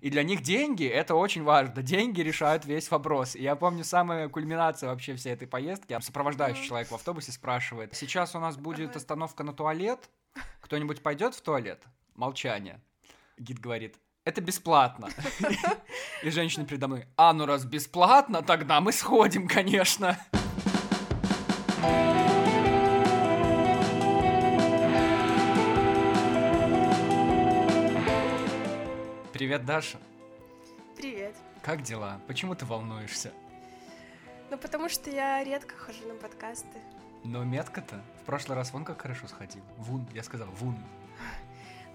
И для них деньги — это очень важно. Деньги решают весь вопрос. И я помню, самая кульминация вообще всей этой поездки. Сопровождающий человек в автобусе спрашивает, сейчас у нас будет остановка на туалет, кто-нибудь пойдет в туалет? Молчание. Гид говорит, это бесплатно. И женщина передо мной, а, ну раз бесплатно, тогда мы сходим, конечно. Привет, Даша. Привет. Как дела? Почему ты волнуешься? Ну, потому что я редко хожу на подкасты. Но метко-то. В прошлый раз вон как хорошо сходил. Вун, я сказал, вун.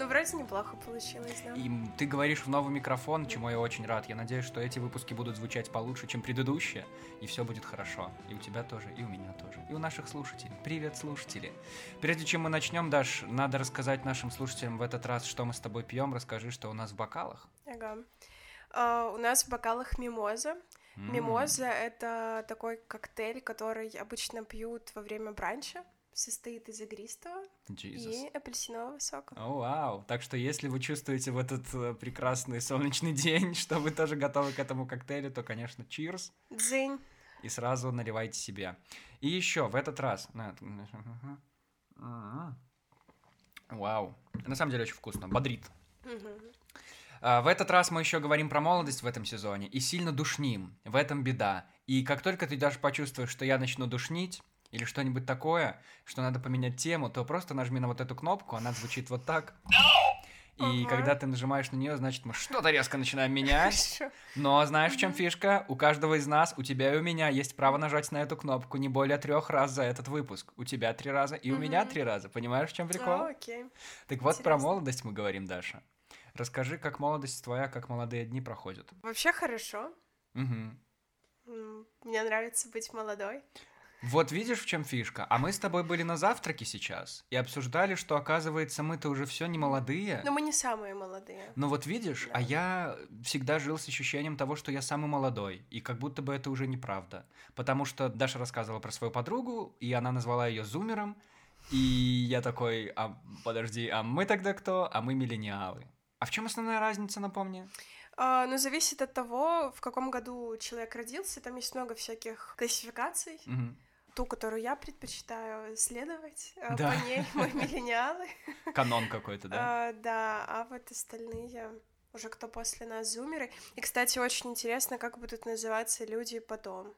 Ну, вроде неплохо получилось, да. И ты говоришь в новый микрофон, чему я очень рад. Я надеюсь, что эти выпуски будут звучать получше, чем предыдущие, и все будет хорошо. И у тебя тоже, и у меня тоже, и у наших слушателей. Привет, слушатели. Прежде чем мы начнем, Даш, надо рассказать нашим слушателям в этот раз, что мы с тобой пьем. Расскажи, что у нас в бокалах. Ага. А, у нас в бокалах мимоза. Мимоза — это такой коктейль, который обычно пьют во время бранча состоит из игристого Jesus. и апельсинового сока. О, oh, вау! Так что если вы чувствуете в этот э, прекрасный солнечный день, что вы тоже готовы к этому коктейлю, то, конечно, cheers. Дзынь. И сразу наливайте себе. И еще в этот раз... Вау. На самом деле очень вкусно. Бодрит. А, в этот раз мы еще говорим про молодость в этом сезоне и сильно душним. В этом беда. И как только ты даже почувствуешь, что я начну душнить, или что-нибудь такое, что надо поменять тему, то просто нажми на вот эту кнопку, она звучит вот так. И uh-huh. когда ты нажимаешь на нее, значит, мы что-то резко начинаем менять. Но знаешь, в чем фишка? У каждого из нас, у тебя и у меня есть право нажать на эту кнопку не более трех раз за этот выпуск. У тебя три раза и у меня три раза. Понимаешь, в чем прикол? Oh, okay. Так вот, про молодость мы говорим, Даша. Расскажи, как молодость твоя, как молодые дни проходят. Вообще хорошо. Угу. Мне нравится быть молодой. Вот видишь, в чем фишка. А мы с тобой были на завтраке сейчас и обсуждали, что оказывается мы-то уже все не молодые. Но мы не самые молодые. Ну вот видишь, да. а я всегда жил с ощущением того, что я самый молодой, и как будто бы это уже неправда, потому что Даша рассказывала про свою подругу, и она назвала ее зумером, и я такой, а подожди, а мы тогда кто? А мы миллениалы. А в чем основная разница, напомни? Uh, ну, зависит от того, в каком году человек родился. Там есть много всяких классификаций. Uh-huh ту, которую я предпочитаю следовать. Э, да. По ней мы миллениалы. Канон какой-то, да? А, да, а вот остальные уже кто после нас зумеры. И, кстати, очень интересно, как будут называться люди потом.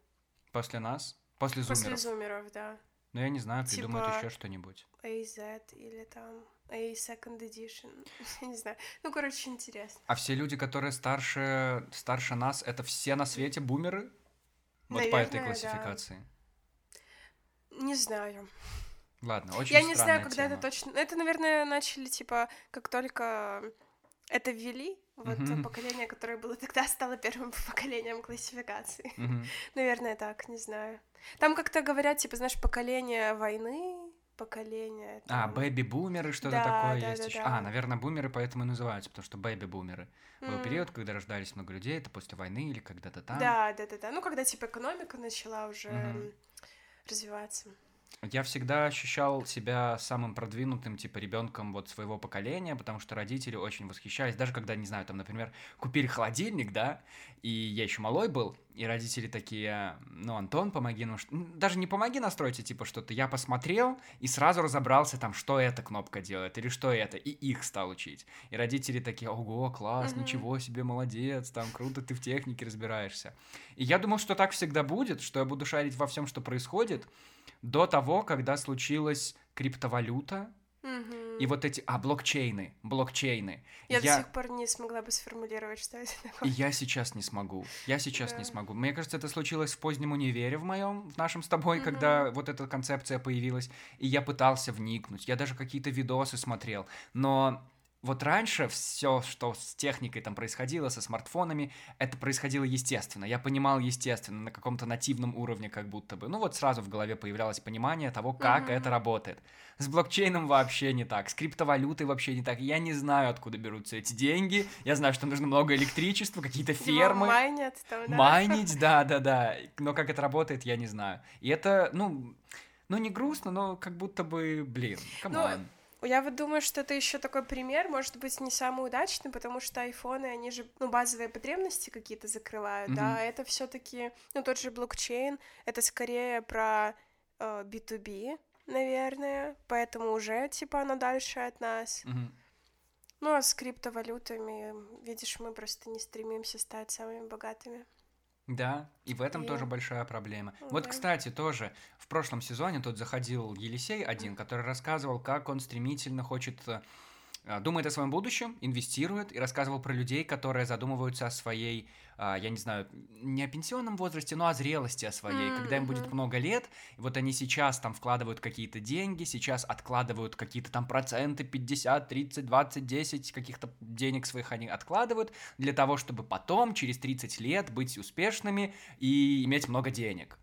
После нас? После зумеров? После зумеров, да. Ну, я не знаю, придумают типа еще что-нибудь. AZ или там A Second Edition. я не знаю. Ну, короче, интересно. А все люди, которые старше, старше нас, это все на свете бумеры? Вот Наверное, по этой классификации. Да. Не знаю. Ладно, очень Я не знаю, когда тема. это точно. Это, наверное, начали, типа, как только это ввели, вот mm-hmm. поколение, которое было тогда, стало первым поколением классификации. Mm-hmm. Наверное, так, не знаю. Там как-то говорят, типа, знаешь, поколение войны, поколение. А, там... А, бэби-бумеры, что-то да, такое да, есть да, еще. Да. А, наверное, бумеры поэтому и называются, потому что бэби-бумеры. Mm. Был период, когда рождались много людей, это после войны или когда-то там. Да, да, да, да. Ну, когда типа экономика начала уже mm-hmm развиваться. Я всегда ощущал себя самым продвинутым, типа, ребенком вот своего поколения, потому что родители очень восхищались. Даже когда, не знаю, там, например, купили холодильник, да, и я еще малой был, и родители такие, ну, Антон, помоги, ну, даже не помоги настроить, а типа что-то. Я посмотрел и сразу разобрался там, что эта кнопка делает или что это, и их стал учить. И родители такие, ого, класс, mm-hmm. ничего себе, молодец, там, круто, ты в технике разбираешься. И я думал, что так всегда будет, что я буду шарить во всем, что происходит, до того, когда случилась криптовалюта, Угу. И вот эти, а, блокчейны, блокчейны. Я, я до сих пор не смогла бы сформулировать, что это такое. И я сейчас не смогу, я сейчас да. не смогу. Мне кажется, это случилось в позднем универе в моем, в нашем с тобой, угу. когда вот эта концепция появилась, и я пытался вникнуть, я даже какие-то видосы смотрел, но вот раньше все, что с техникой там происходило, со смартфонами, это происходило естественно. Я понимал естественно, на каком-то нативном уровне как будто бы. Ну вот сразу в голове появлялось понимание того, как mm-hmm. это работает. С блокчейном вообще не так, с криптовалютой вообще не так. Я не знаю, откуда берутся эти деньги. Я знаю, что нужно много электричества, какие-то фермы. Майнят там, да. Майнить, да-да-да. Но как это работает, я не знаю. И это, ну, ну не грустно, но как будто бы, блин, come on. Ну, Я вот думаю, что это еще такой пример, может быть, не самый удачный, потому что айфоны, они же, ну, базовые потребности какие-то закрывают, mm-hmm. да, это все-таки, ну, тот же блокчейн, это скорее про э, B2B, наверное, поэтому уже, типа, оно дальше от нас. Mm-hmm. Ну, а с криптовалютами, видишь, мы просто не стремимся стать самыми богатыми. Да, и в этом и... тоже большая проблема. Да. Вот, кстати, тоже в прошлом сезоне тут заходил Елисей один, который рассказывал, как он стремительно хочет э, думает о своем будущем, инвестирует и рассказывал про людей, которые задумываются о своей, а, я не знаю, не о пенсионном возрасте, но о зрелости о своей, mm-hmm. когда им будет много лет, и вот они сейчас там вкладывают какие-то деньги, сейчас откладывают какие-то там проценты, 50, 30, 20, 10 каких-то денег своих они откладывают для того, чтобы потом, через 30 лет, быть успешными и иметь много денег.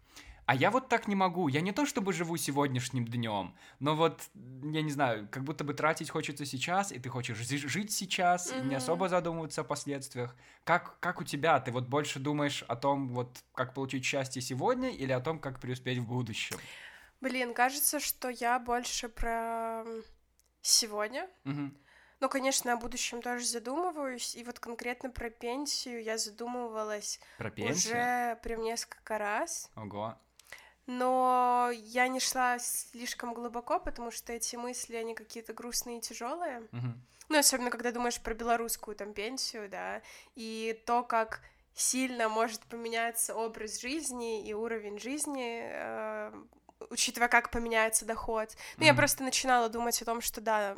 А я вот так не могу. Я не то чтобы живу сегодняшним днем, но вот, я не знаю, как будто бы тратить хочется сейчас, и ты хочешь жить сейчас, mm-hmm. не особо задумываться о последствиях. Как, как у тебя? Ты вот больше думаешь о том, вот как получить счастье сегодня или о том, как преуспеть в будущем? Блин, кажется, что я больше про сегодня. Mm-hmm. Ну, конечно, о будущем тоже задумываюсь. И вот конкретно про пенсию я задумывалась про пенсию? уже прям несколько раз. Ого но я не шла слишком глубоко, потому что эти мысли, они какие-то грустные и тяжелые. Uh-huh. Ну, особенно, когда думаешь про белорусскую там пенсию, да, и то, как сильно может поменяться образ жизни и уровень жизни, э, учитывая, как поменяется доход. Ну, uh-huh. я просто начинала думать о том, что, да,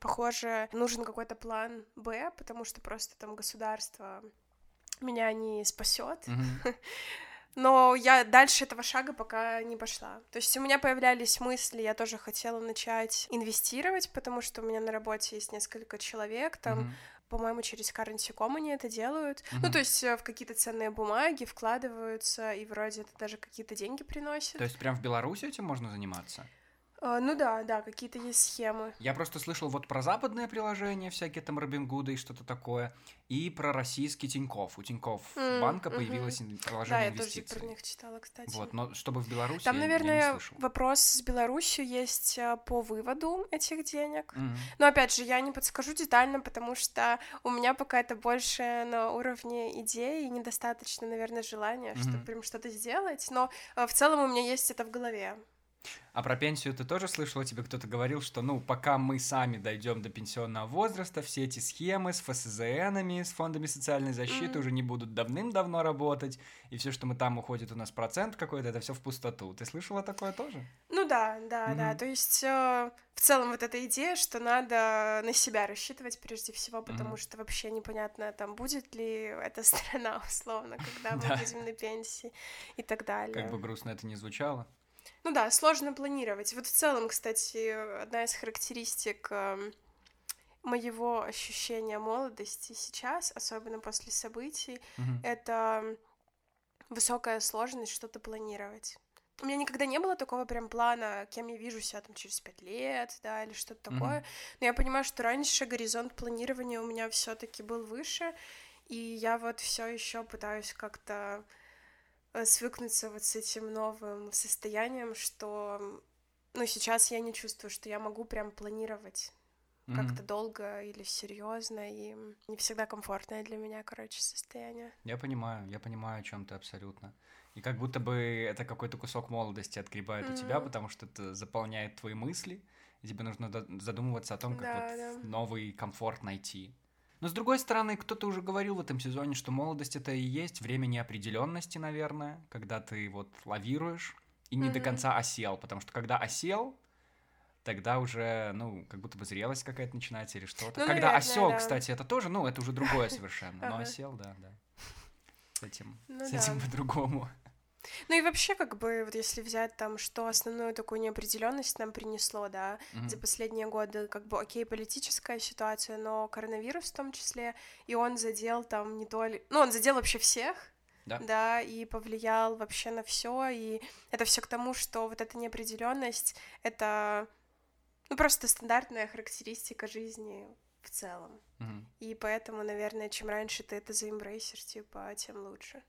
похоже, нужен какой-то план Б, потому что просто там государство меня не спасет. Uh-huh. но я дальше этого шага пока не пошла. То есть у меня появлялись мысли, я тоже хотела начать инвестировать, потому что у меня на работе есть несколько человек, там, mm-hmm. по-моему, через Currency Com они это делают. Mm-hmm. Ну, то есть э, в какие-то ценные бумаги вкладываются, и вроде это даже какие-то деньги приносит. То есть прям в Беларуси этим можно заниматься? А, ну да, да, какие-то есть схемы. Я просто слышал вот про западные приложения, всякие там Робингуды и что-то такое, и про российский Тиньков. У Тиньков mm, банка mm-hmm. появилось приложение да, инвестиций. Я тоже про них читала, кстати. Вот, но чтобы в Беларуси Там, я, наверное, я не слышал. вопрос с Беларусью есть а, по выводу этих денег. Mm-hmm. Но, опять же, я не подскажу детально, потому что у меня пока это больше на уровне идеи и недостаточно, наверное, желания, mm-hmm. чтобы прям что-то сделать. Но а, в целом у меня есть это в голове. А про пенсию ты тоже слышала? Тебе кто-то говорил, что, ну, пока мы сами дойдем до пенсионного возраста, все эти схемы с ФСЗНами, с фондами социальной защиты mm-hmm. уже не будут давным-давно работать, и все, что мы там уходит у нас процент какой-то, это все в пустоту. Ты слышала такое тоже? Ну да, да, mm-hmm. да. То есть э, в целом вот эта идея, что надо на себя рассчитывать прежде всего, потому mm-hmm. что вообще непонятно, там будет ли эта страна условно, когда мы будем на пенсии и так далее. Как бы грустно это ни звучало. Ну да, сложно планировать. Вот в целом, кстати, одна из характеристик эм, моего ощущения молодости сейчас, особенно после событий, mm-hmm. это высокая сложность что-то планировать. У меня никогда не было такого прям плана, кем я вижу себя там через пять лет, да, или что-то mm-hmm. такое. Но я понимаю, что раньше горизонт планирования у меня все-таки был выше, и я вот все еще пытаюсь как-то свыкнуться вот с этим новым состоянием, что, ну, сейчас я не чувствую, что я могу прям планировать mm-hmm. как-то долго или серьезно, и не всегда комфортное для меня, короче, состояние. Я понимаю, я понимаю, о чем ты абсолютно. И как будто бы это какой-то кусок молодости отгребает mm-hmm. у тебя, потому что это заполняет твои мысли, и тебе нужно задумываться о том, как да, вот да. новый комфорт найти. Но с другой стороны, кто-то уже говорил в этом сезоне, что молодость это и есть время неопределенности, наверное, когда ты вот лавируешь и не mm-hmm. до конца осел, потому что когда осел, тогда уже, ну, как будто бы зрелость какая-то начинается или что-то. Ну, когда осел, да. кстати, это тоже, ну, это уже другое совершенно. Но осел, да, да. С этим, ну, с этим по-другому. Ну и вообще, как бы, вот если взять там, что основную такую неопределенность нам принесло, да, mm-hmm. за последние годы, как бы, окей, политическая ситуация, но коронавирус в том числе, и он задел там не то ли... Ну, он задел вообще всех, да. да, и повлиял вообще на все, и это все к тому, что вот эта неопределенность это ну просто стандартная характеристика жизни в целом. Угу. И поэтому, наверное, чем раньше ты это заимбрейсишь, типа, тем лучше.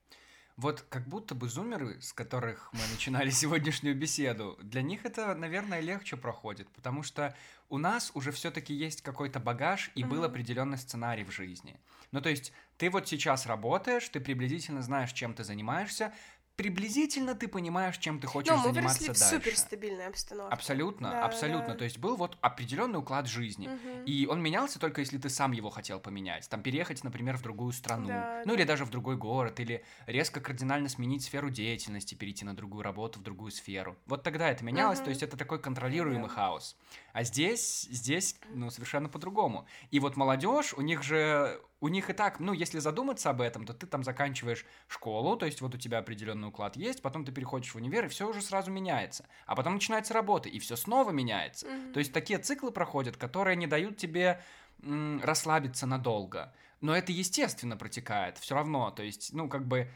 Вот как будто бы зумеры, с которых мы начинали сегодняшнюю беседу, для них это, наверное, легче проходит, потому что у нас уже все-таки есть какой-то багаж и mm-hmm. был определенный сценарий в жизни. Ну, то есть ты вот сейчас работаешь, ты приблизительно знаешь, чем ты занимаешься, приблизительно ты понимаешь, чем ты хочешь Но мы заниматься дальше. в суперстабильной обстановке. Абсолютно, Да, абсолютно. да. То есть был вот определенный уклад жизни. Мгм. И он менялся только если ты сам его хотел поменять. Там переехать, например, в другую страну. Да, ну да. или даже в другой город. Или резко кардинально сменить сферу деятельности, перейти на другую работу, в другую сферу. Вот тогда это менялось. Мгм. То есть это такой контролируемый Да. хаос. А здесь, здесь, ну, совершенно по-другому. И вот молодежь, у них же у них и так, ну, если задуматься об этом, то ты там заканчиваешь школу, то есть вот у тебя определенный уклад есть, потом ты переходишь в универ, и все уже сразу меняется. А потом начинается работа, и все снова меняется. Мгм. То есть такие циклы проходят, которые не дают тебе м, расслабиться надолго. Но это естественно протекает, все равно. То есть, ну, как бы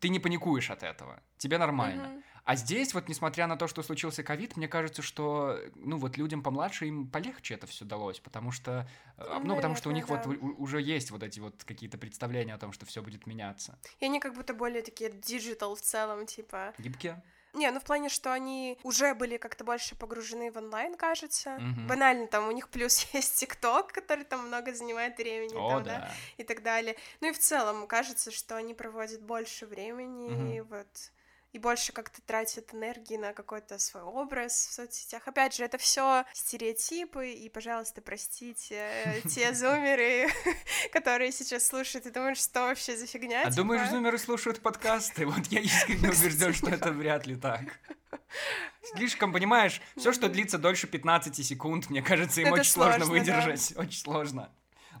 ты не паникуешь от этого. Тебе нормально. Мгм. А здесь, вот несмотря на то, что случился ковид, мне кажется, что, ну, вот людям помладше им полегче это все далось, потому что, э, ну, потому что у них Наверное, вот у- уже есть вот эти вот какие-то представления о том, что все будет меняться. И они как будто более такие digital в целом, типа. Гибкие? Не, ну в плане, что они уже были как-то больше погружены в онлайн, кажется. Мгм. Банально, там у них плюс есть ТикТок, который там много занимает времени, О, там, да. и так далее. Ну и в целом кажется, что они проводят больше времени, и вот и больше как-то тратят энергии на какой-то свой образ в соцсетях. Опять же, это все стереотипы, и, пожалуйста, простите э, те зумеры, которые сейчас слушают и думают, что вообще за фигня. А думаешь, типа. зумеры слушают подкасты? Вот я искренне убежден, что это вряд ли так. Слишком, понимаешь, все, что длится дольше 15 секунд, мне кажется, им Это очень сложно сложно, да. выдержать. Очень сложно.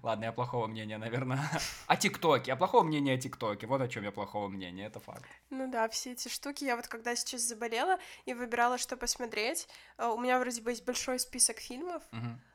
Ладно, я плохого мнения, наверное. О ТикТоке. Я плохого мнения о ТикТоке. Вот о чем я плохого мнения, это факт. Ну да, все эти штуки. Я вот когда сейчас заболела и выбирала, что посмотреть, э, у меня вроде бы есть большой список фильмов,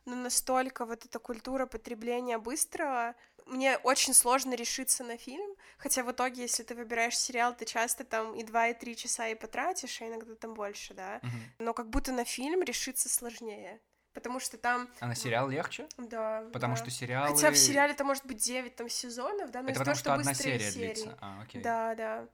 но настолько вот эта культура потребления быстрого, мне очень сложно решиться на фильм, хотя в итоге, если ты выбираешь сериал, ты часто там и два, и три часа и потратишь, а иногда там больше, да, Мгм. но как будто на фильм решиться сложнее, потому что там... А на сериал легче? Да, Потому да. что сериалы... Хотя в сериале это может быть 9 там сезонов, да, но Это потому того, что одна быстрые серия серии. длится. А, окей. Да, да.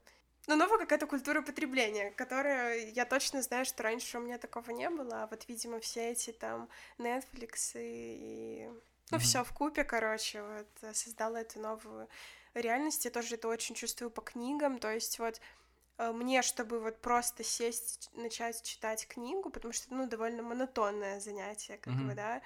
Но новая какая-то культура потребления, которая, я точно знаю, что раньше у меня такого не было, а вот, видимо, все эти там Netflix и... Ну, Мгм. все в купе, короче, вот, создала эту новую реальность. Я тоже это очень чувствую по книгам, то есть вот мне, чтобы вот просто сесть, начать читать книгу, потому что, ну, довольно монотонное занятие, как Мгм. бы, да,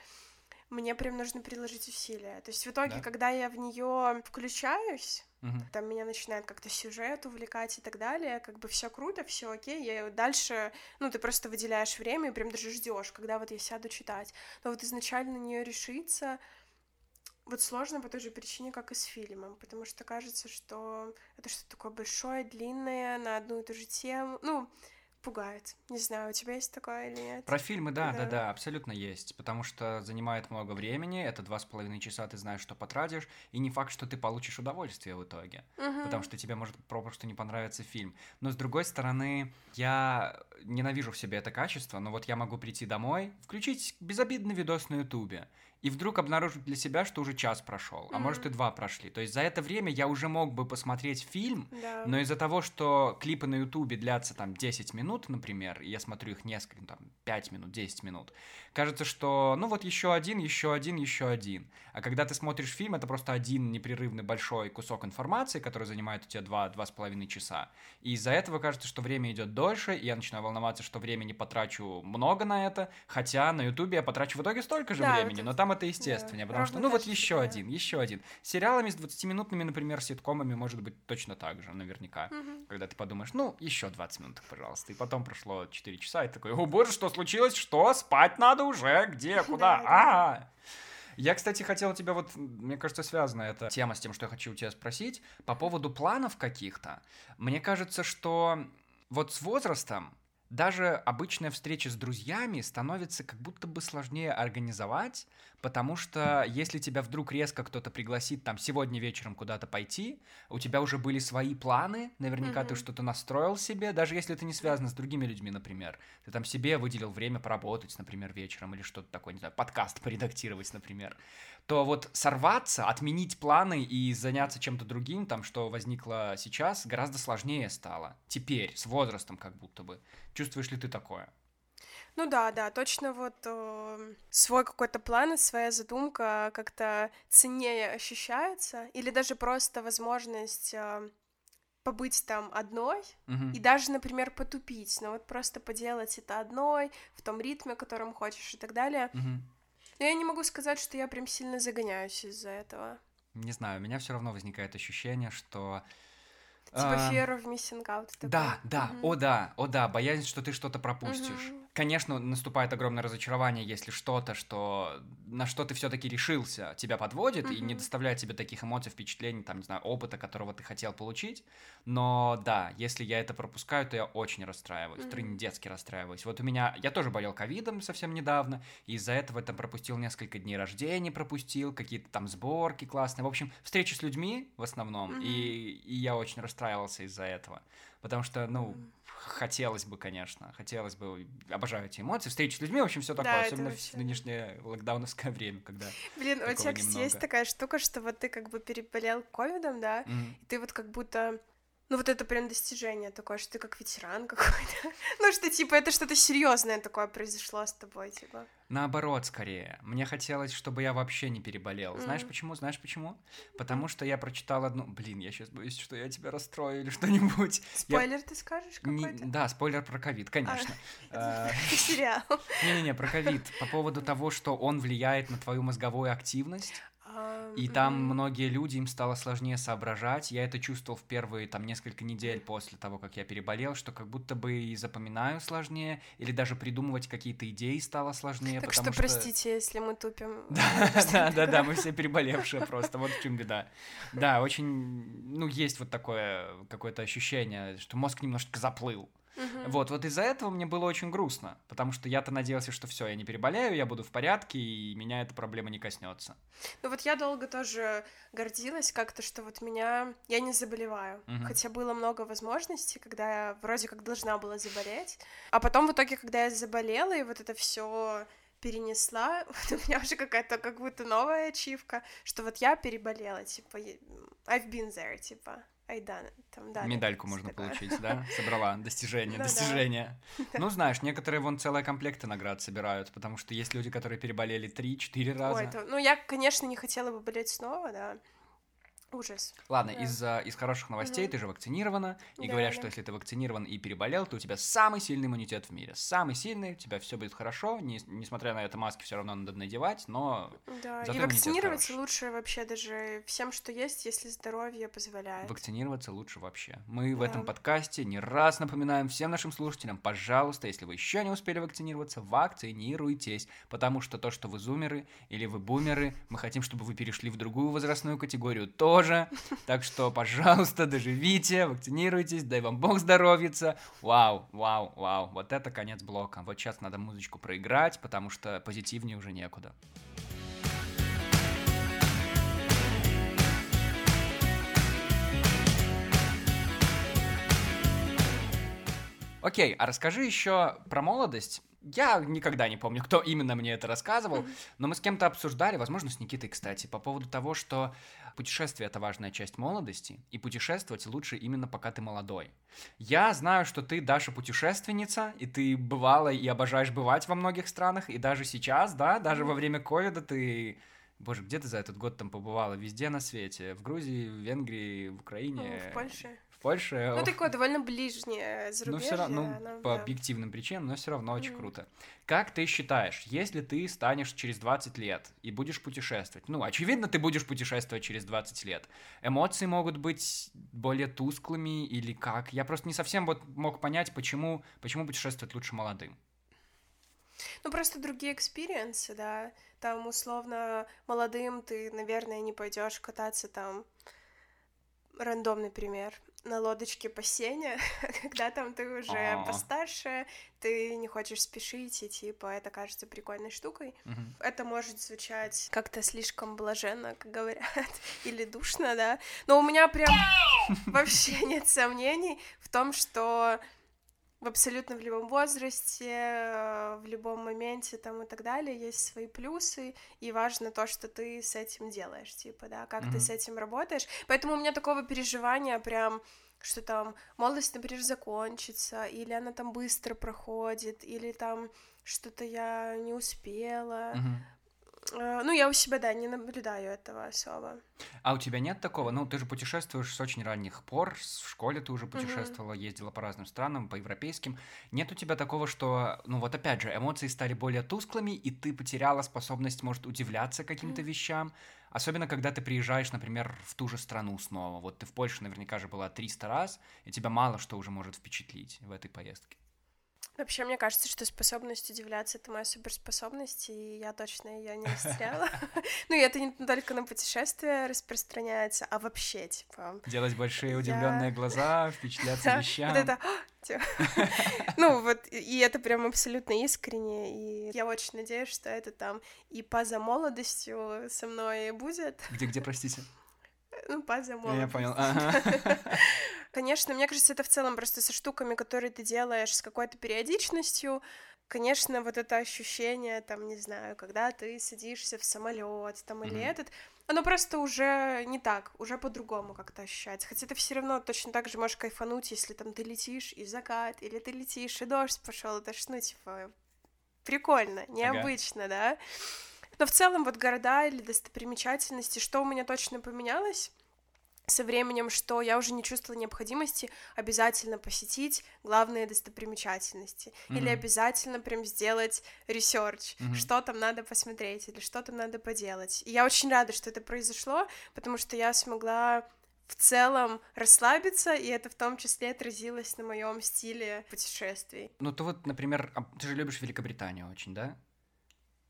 мне прям нужно приложить усилия. То есть в итоге, Да. когда я в нее включаюсь, Мгм. там меня начинает как-то сюжет увлекать и так далее, как бы все круто, все окей, я дальше, ну, ты просто выделяешь время и прям даже ждешь, когда вот я сяду читать. Но вот изначально на нее решиться, вот сложно по той же причине, как и с фильмом, потому что кажется, что это что-то такое большое, длинное, на одну и ту же тему, ну, пугает. Не знаю, у тебя есть такое или нет? Про фильмы, да, да, Да. да, абсолютно есть, потому что занимает много времени, это два с половиной часа, ты знаешь, что потратишь, и не факт, что ты получишь удовольствие в итоге, Мгм. потому что тебе может попросту не понравиться фильм. Но с другой стороны, я ненавижу в себе это качество, но вот я могу прийти домой, включить безобидный видос на ютубе, и вдруг обнаружить для себя, что уже час прошел, а может и два прошли. То есть за это время я уже мог бы посмотреть фильм, Да. но из-за того, что клипы на Ютубе длятся там 10 минут, например, и я смотрю их несколько, там 5 минут, 10 минут, кажется, что ну вот еще один, еще один, еще один. А когда ты смотришь фильм, это просто один непрерывный большой кусок информации, который занимает у тебя 2-2,5 часа. И из-за этого кажется, что время идет дольше, и я начинаю волноваться, что времени потрачу много на это, хотя на Ютубе я потрачу в итоге столько же Да, времени, это- но там это естественнее, потому что, ну вот еще фигня. один, еще один. С сериалами с 20-минутными, например, ситкомами может быть точно так же, наверняка. Мгм. Когда ты подумаешь, ну, еще 20 минут, пожалуйста. И потом прошло 4 часа, и такой, о боже, что случилось? Что? Спать надо уже? Где? Куда? Да, А! Я, кстати, хотел тебя вот, мне кажется, связана эта тема с тем, что я хочу у тебя спросить. По поводу планов каких-то. Мне кажется, что вот с возрастом даже обычная встреча с друзьями становится как будто бы сложнее организовать, Потому что если тебя вдруг резко кто-то пригласит там сегодня вечером куда-то пойти, у тебя уже были свои планы, наверняка mm-hmm. ты что-то настроил себе, даже если это не связано с другими людьми, например. Ты там себе выделил время поработать, например, вечером или что-то такое, не знаю, подкаст поредактировать, например. То вот сорваться, отменить планы и заняться чем-то другим, там, что возникло сейчас, гораздо сложнее стало. Теперь, с возрастом как будто бы. Чувствуешь ли ты такое? Ну да, да, точно вот э, свой какой-то план, своя задумка как-то ценнее ощущается, или даже просто возможность э, побыть там одной uh-huh. и даже, например, потупить, но вот просто поделать это одной в том ритме, которым хочешь и так далее. Uh-huh. Но я не могу сказать, что я прям сильно загоняюсь из-за этого. Не знаю, у меня все равно возникает ощущение, что Типа а, fear of missing out. Такой. Да, да, mm-hmm. о да, о да, боязнь, что ты что-то пропустишь. Mm-hmm. Конечно, наступает огромное разочарование, если что-то, что на что ты все-таки решился, тебя подводит mm-hmm. и не доставляет тебе таких эмоций, впечатлений, там, не знаю, опыта, которого ты хотел получить. Но да, если я это пропускаю, то я очень расстраиваюсь, mm-hmm. детски расстраиваюсь. Вот у меня, я тоже болел ковидом совсем недавно, и из-за этого там пропустил несколько дней рождения, пропустил какие-то там сборки классные. В общем, встречи с людьми в основном, mm-hmm. и, и я очень расстраивался из-за этого. Потому что, ну, mm-hmm. Хотелось бы, конечно, хотелось бы, обожаю эти эмоции, встречи с людьми, в общем, все такое, да, особенно в нынешнее локдауновское время, когда Блин, у тебя, кстати, есть такая штука, что вот ты как бы переболел ковидом, да, mm-hmm. и ты вот как будто ну вот это прям достижение такое, что ты как ветеран какой-то. ну что типа это что-то серьезное такое произошло с тобой, типа. Наоборот, скорее. Мне хотелось, чтобы я вообще не переболел. Mm-hmm. Знаешь почему? Знаешь почему? Потому что я прочитал одну... Блин, я сейчас боюсь, что я тебя расстрою или что-нибудь. Спойлер я... ты скажешь какой-то? Не... Да, спойлер про ковид, конечно. А, сериал. Не-не-не, про ковид. По поводу того, что он влияет на твою мозговую активность. И там многие люди, им стало сложнее соображать. Я это чувствовал в первые там несколько недель после того, как я переболел, что как будто бы и запоминаю сложнее, или даже придумывать какие-то идеи стало сложнее. Так что, что простите, если мы тупим. Да, да, да, мы все переболевшие просто, вот в чем беда. Да, очень, ну, есть вот такое какое-то ощущение, что мозг немножечко заплыл. Угу. Вот, вот из-за этого мне было очень грустно, потому что я-то надеялся, что все, я не переболею, я буду в порядке, и меня эта проблема не коснется. Ну вот я долго тоже гордилась как-то, что вот меня... Я не заболеваю, угу. хотя было много возможностей, когда я вроде как должна была заболеть, а потом в итоге, когда я заболела, и вот это все перенесла, вот у меня уже какая-то как будто новая ачивка, что вот я переболела, типа, I've been there, типа. Айда, там, да. Медальку можно такое. получить, да? Собрала. Достижение, ну достижение. Ну, знаешь, некоторые вон целые комплекты наград собирают, потому что есть люди, которые переболели 3-4 раза. Ну, я, конечно, не хотела бы болеть снова, да. Ужас. Ладно, да. из, из хороших новостей угу. ты же вакцинирована, и да, говорят, да. что если ты вакцинирован и переболел, то у тебя самый сильный иммунитет в мире. Самый сильный, у тебя все будет хорошо, не, несмотря на это, маски все равно надо надевать, но... Да, и вакцинироваться лучше вообще даже всем, что есть, если здоровье позволяет. Вакцинироваться лучше вообще. Мы да. в этом подкасте не раз напоминаем всем нашим слушателям, пожалуйста, если вы еще не успели вакцинироваться, вакцинируйтесь, потому что то, что вы зумеры или вы бумеры, мы хотим, чтобы вы перешли в другую возрастную категорию тоже, тоже. Так что, пожалуйста, доживите, вакцинируйтесь, дай вам бог здоровьица. Вау, вау, вау. Вот это конец блока. Вот сейчас надо музычку проиграть, потому что позитивнее уже некуда. Окей, а расскажи еще про молодость. Я никогда не помню, кто именно мне это рассказывал, но мы с кем-то обсуждали, возможно, с Никитой, кстати, по поводу того, что путешествие — это важная часть молодости, и путешествовать лучше именно пока ты молодой. Я знаю, что ты, Даша, путешественница, и ты бывала и обожаешь бывать во многих странах, и даже сейчас, да, даже во время ковида ты Боже, где ты за этот год там побывала? Везде на свете. В Грузии, в Венгрии, в Украине. Ну, в Польше. Польше. Ну, такое довольно ближнее зарубежье. Ну, все равно, ну, по да. объективным причинам, но все равно очень mm. круто. Как ты считаешь, если ты станешь через 20 лет и будешь путешествовать, ну, очевидно, ты будешь путешествовать через 20 лет, эмоции могут быть более тусклыми или как? Я просто не совсем вот мог понять, почему, почему путешествовать лучше молодым. Ну, просто другие experience ы, да. Там, условно, молодым ты, наверное, не пойдешь кататься там рандомный пример на лодочке по Сене, когда там ты уже А-а-а. постарше, ты не хочешь спешить, и типа это кажется прикольной штукой. Угу. Это может звучать как-то слишком блаженно, как говорят, или душно, да. Но у меня прям вообще нет сомнений в том, что в абсолютно в любом возрасте, э, в любом моменте там и так далее есть свои плюсы, и важно то, что ты с этим делаешь, типа, да, как mm-hmm. ты с этим работаешь. Поэтому у меня такого переживания прям что там молодость, например, закончится, или она там быстро проходит, или там что-то я не успела. Mm-hmm. Ну, я у себя, да, не наблюдаю этого особо. А у тебя нет такого? Ну, ты же путешествуешь с очень ранних пор, в школе ты уже путешествовала, mm-hmm. ездила по разным странам, по европейским. Нет у тебя такого, что, ну вот опять же, эмоции стали более тусклыми, и ты потеряла способность, может, удивляться каким-то mm-hmm. вещам? Особенно, когда ты приезжаешь, например, в ту же страну снова. Вот ты в Польше наверняка же была 300 раз, и тебя мало что уже может впечатлить в этой поездке. Вообще, мне кажется, что способность удивляться — это моя суперспособность, и я точно ее не растеряла. Ну, и это не только на путешествия распространяется, а вообще, типа... Делать большие удивленные глаза, впечатляться вещам. Вот это... Ну, вот, и это прям абсолютно искренне, и я очень надеюсь, что это там и поза молодостью со мной будет. Где-где, простите? Ну, поза молодостью. Я понял. Конечно, мне кажется, это в целом просто со штуками, которые ты делаешь с какой-то периодичностью. Конечно, вот это ощущение, там, не знаю, когда ты садишься в самолет, там, mm-hmm. или этот, оно просто уже не так, уже по-другому как-то ощущается. Хотя ты все равно точно так же можешь кайфануть, если там ты летишь и закат, или ты летишь и дождь пошел, это ж, ну, типа, прикольно, необычно, ага. да. Но в целом вот города или достопримечательности, что у меня точно поменялось, со временем, что я уже не чувствовала необходимости обязательно посетить главные достопримечательности mm-hmm. или обязательно прям сделать research, mm-hmm. что там надо посмотреть или что там надо поделать. И я очень рада, что это произошло, потому что я смогла в целом расслабиться, и это в том числе отразилось на моем стиле путешествий. Ну, ты вот, например, ты же любишь Великобританию очень, да?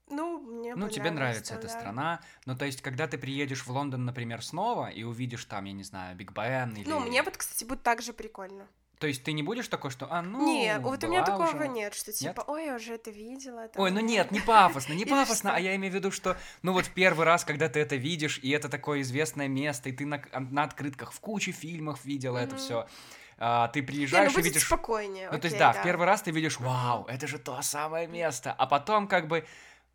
Ну, мне Ну, тебе нравится эта страна. Ну, то есть, когда ты приедешь в Лондон, например, снова и увидишь там, я не знаю, Биг Бен или... Ну, мне вот, кстати, будет так же прикольно. То есть ты не будешь такой, что, а, ну, Нет, вот у меня такого уже. нет, что типа, нет? ой, я уже это видела. Там... Ой, ну нет, не пафосно, не пафосно, а я имею в виду, что, ну вот в первый раз, когда ты это видишь, и это такое известное место, и ты на, на открытках в куче фильмов видела это все а, ты приезжаешь Не, ну, и видишь... спокойнее. Ну, то есть, да, да, в первый раз ты видишь, вау, это же то самое место, а потом как бы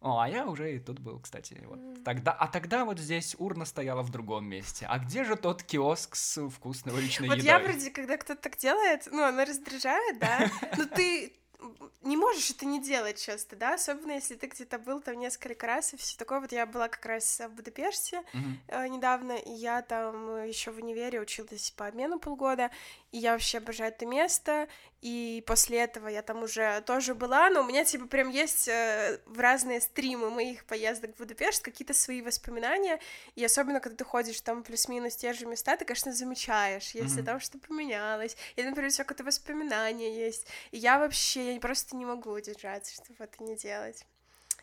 о, а я уже и тут был, кстати. Вот. Тогда, а тогда вот здесь урна стояла в другом месте. А где же тот киоск с вкусной уличной вот едой? Вот я вроде, когда кто-то так делает, ну, она раздражает, да, но ты не можешь это не делать часто, да, особенно если ты где-то был там несколько раз и все такое. Вот я была как раз в Будапеште mm-hmm. э, недавно, и я там еще в универе училась по обмену полгода, и я вообще обожаю это место, и после этого я там уже тоже была, но у меня типа прям есть э, в разные стримы моих поездок в Будапешт какие-то свои воспоминания, и особенно когда ты ходишь там плюс-минус те же места, ты, конечно, замечаешь, если mm-hmm. там что поменялось, или, например, у тебя какое-то воспоминание есть, и я вообще я просто не могу удержаться, чтобы это не делать.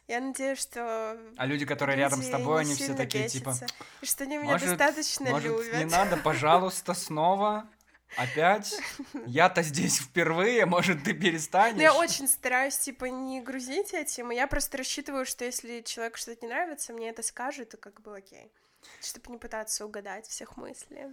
Я надеюсь, что... А люди, которые люди рядом с тобой, они все такие, бесятся, типа... И что они меня может, достаточно может, любят. не надо, пожалуйста, снова Опять? Я-то здесь впервые, может, ты перестанешь? Ну, я очень стараюсь, типа, не грузить этим, я просто рассчитываю, что если человеку что-то не нравится, мне это скажет, и как бы окей. Чтобы не пытаться угадать всех мыслей.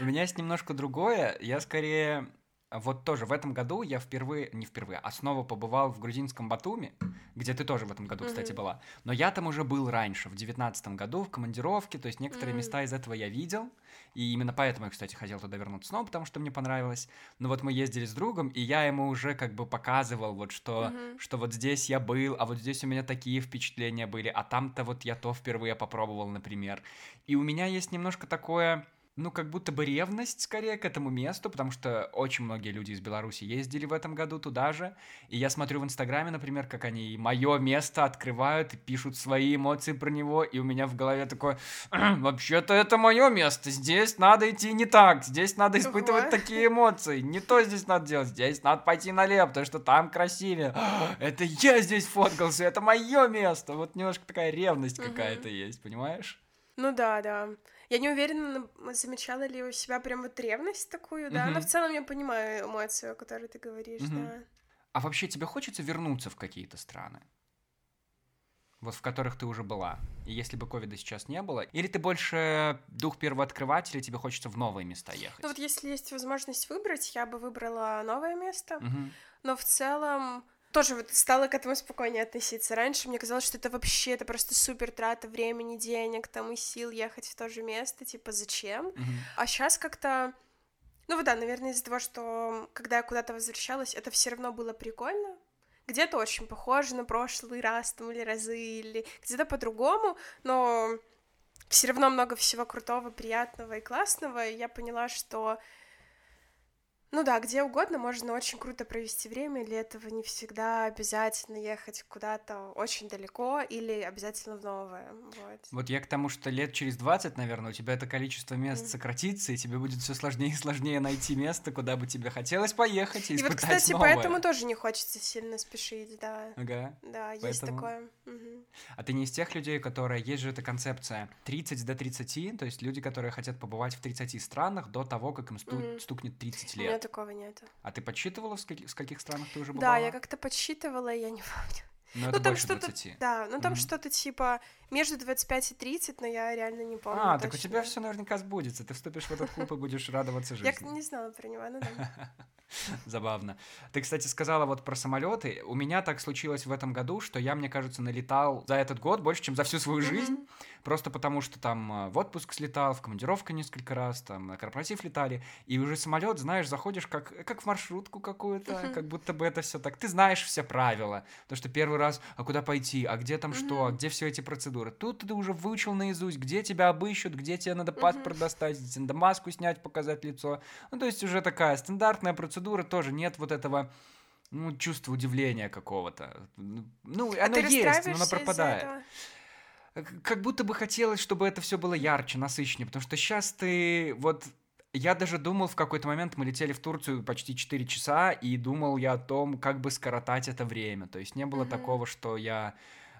У меня есть немножко другое. Я скорее вот тоже в этом году я впервые, не впервые, а снова побывал в грузинском Батуми, где ты тоже в этом году, кстати, mm-hmm. была. Но я там уже был раньше, в девятнадцатом году, в командировке, то есть некоторые mm-hmm. места из этого я видел, и именно поэтому я, кстати, хотел туда вернуться снова, потому что мне понравилось. Но вот мы ездили с другом, и я ему уже как бы показывал, вот что, mm-hmm. что вот здесь я был, а вот здесь у меня такие впечатления были, а там-то вот я то впервые попробовал, например. И у меня есть немножко такое ну, как будто бы ревность скорее к этому месту, потому что очень многие люди из Беларуси ездили в этом году туда же. И я смотрю в Инстаграме, например, как они мое место открывают и пишут свои эмоции про него, и у меня в голове такое, вообще-то это мое место, здесь надо идти не так, здесь надо испытывать такие эмоции, не то здесь надо делать, здесь надо пойти налево, потому что там красивее. Это я здесь фоткался, это мое место. Вот немножко такая ревность какая-то есть, понимаешь? Ну да, да. Я не уверена, замечала ли у себя прям вот ревность такую, да, но в целом я понимаю эмоцию, о которой ты говоришь, да. А вообще тебе хочется вернуться в какие-то страны? Вот в которых ты уже была. И если бы ковида сейчас не было, или ты больше дух первооткрывателя, тебе хочется в новые места ехать? Ну вот если есть возможность выбрать, я бы выбрала новое место. Угу. Но в целом тоже вот стала к этому спокойнее относиться. Раньше мне казалось, что это вообще это просто супер трата времени, денег, там и сил ехать в то же место, типа зачем? Mm-hmm. А сейчас как-то, ну вот да, наверное из-за того, что когда я куда-то возвращалась, это все равно было прикольно. Где-то очень похоже на прошлый раз там или разы, или где-то по-другому, но все равно много всего крутого, приятного и классного, и я поняла, что ну да, где угодно можно очень круто провести время, для этого не всегда обязательно ехать куда-то очень далеко или обязательно в новое. Вот. вот я к тому, что лет через 20, наверное, у тебя это количество мест mm. сократится, и тебе будет все сложнее и сложнее найти место, куда бы тебе хотелось поехать и, и испытать вот, кстати, новое. поэтому тоже не хочется сильно спешить, да. Ага. Да, поэтому... есть такое. Угу. А ты не из тех людей, которые... Есть же эта концепция 30 до 30, то есть люди, которые хотят побывать в 30 странах до того, как им сту... mm. стукнет 30 лет такого нет. А ты подсчитывала, в скольких, в скольких странах ты уже бывала? Да, я как-то подсчитывала, я не помню. Ну, ну там что-то, да, ну там mm-hmm. что-то типа между 25 и 30, но я реально не помню. А, точно. так у тебя все наверняка сбудется. Ты вступишь в этот клуб и будешь радоваться жизни. Я не знала про него, ну да. Забавно. Ты, кстати, сказала вот про самолеты. У меня так случилось в этом году, что я, мне кажется, налетал за этот год больше, чем за всю свою жизнь. Mm-hmm. Просто потому, что там э, в отпуск слетал, в командировку несколько раз, там на корпоратив летали. И уже самолет, знаешь, заходишь как, как в маршрутку какую-то, mm-hmm. как будто бы это все так. Ты знаешь все правила. Потому что первый раз, а куда пойти, а где там mm-hmm. что, а где все эти процедуры. Тут ты уже выучил наизусть, где тебя обыщут, где тебе надо паспорт достать, где надо маску снять, показать лицо. Ну, то есть уже такая стандартная процедура, тоже нет вот этого ну, чувства удивления какого-то. Ну, а оно есть, но оно пропадает. Как будто бы хотелось, чтобы это все было ярче, насыщеннее, потому что сейчас ты вот я даже думал в какой-то момент, мы летели в Турцию почти 4 часа, и думал я о том, как бы скоротать это время. То есть не было mm-hmm. такого, что я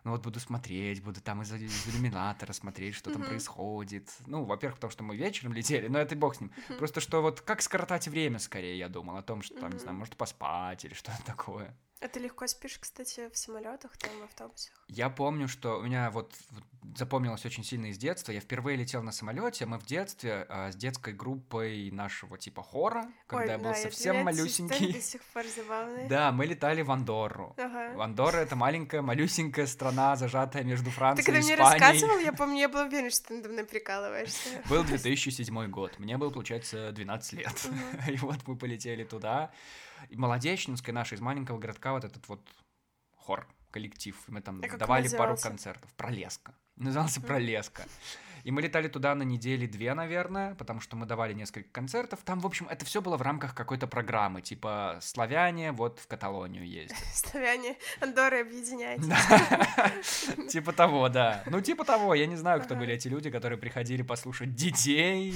ну вот буду смотреть, буду там из, из иллюминатора смотреть, что там происходит. Ну, во-первых, потому что мы вечером летели, но это и бог с ним. Просто что вот как скоротать время скорее, я думал о том, что там, не знаю, может поспать или что-то такое. А ты легко спишь, кстати, в самолетах, там, в автобусах? Я помню, что у меня вот запомнилось очень сильно из детства. Я впервые летел на самолете. Мы в детстве а, с детской группой нашего типа хора, когда Ой, я был да, совсем малюсенький. до сих пор забавные. Да, мы летали в Андорру. Ага. Андорра это маленькая, малюсенькая страна, зажатая между Францией и Испанией. Ты когда мне рассказывал, я помню, я была уверена, что ты надо мной прикалываешься. Был 2007 год. Мне было, получается, 12 лет. И вот мы полетели туда. Молодечнинская наша из маленького городка вот этот вот хор, коллектив. Мы там а давали пару концертов. Пролеска. Назывался Пролеска. И мы летали туда на недели две, наверное, потому что мы давали несколько концертов. Там, в общем, это все было в рамках какой-то программы, типа славяне вот в Каталонию ездят. Славяне, Андоры объединяйтесь. Типа того, да. Ну, типа того. Я не знаю, кто были эти люди, которые приходили послушать детей,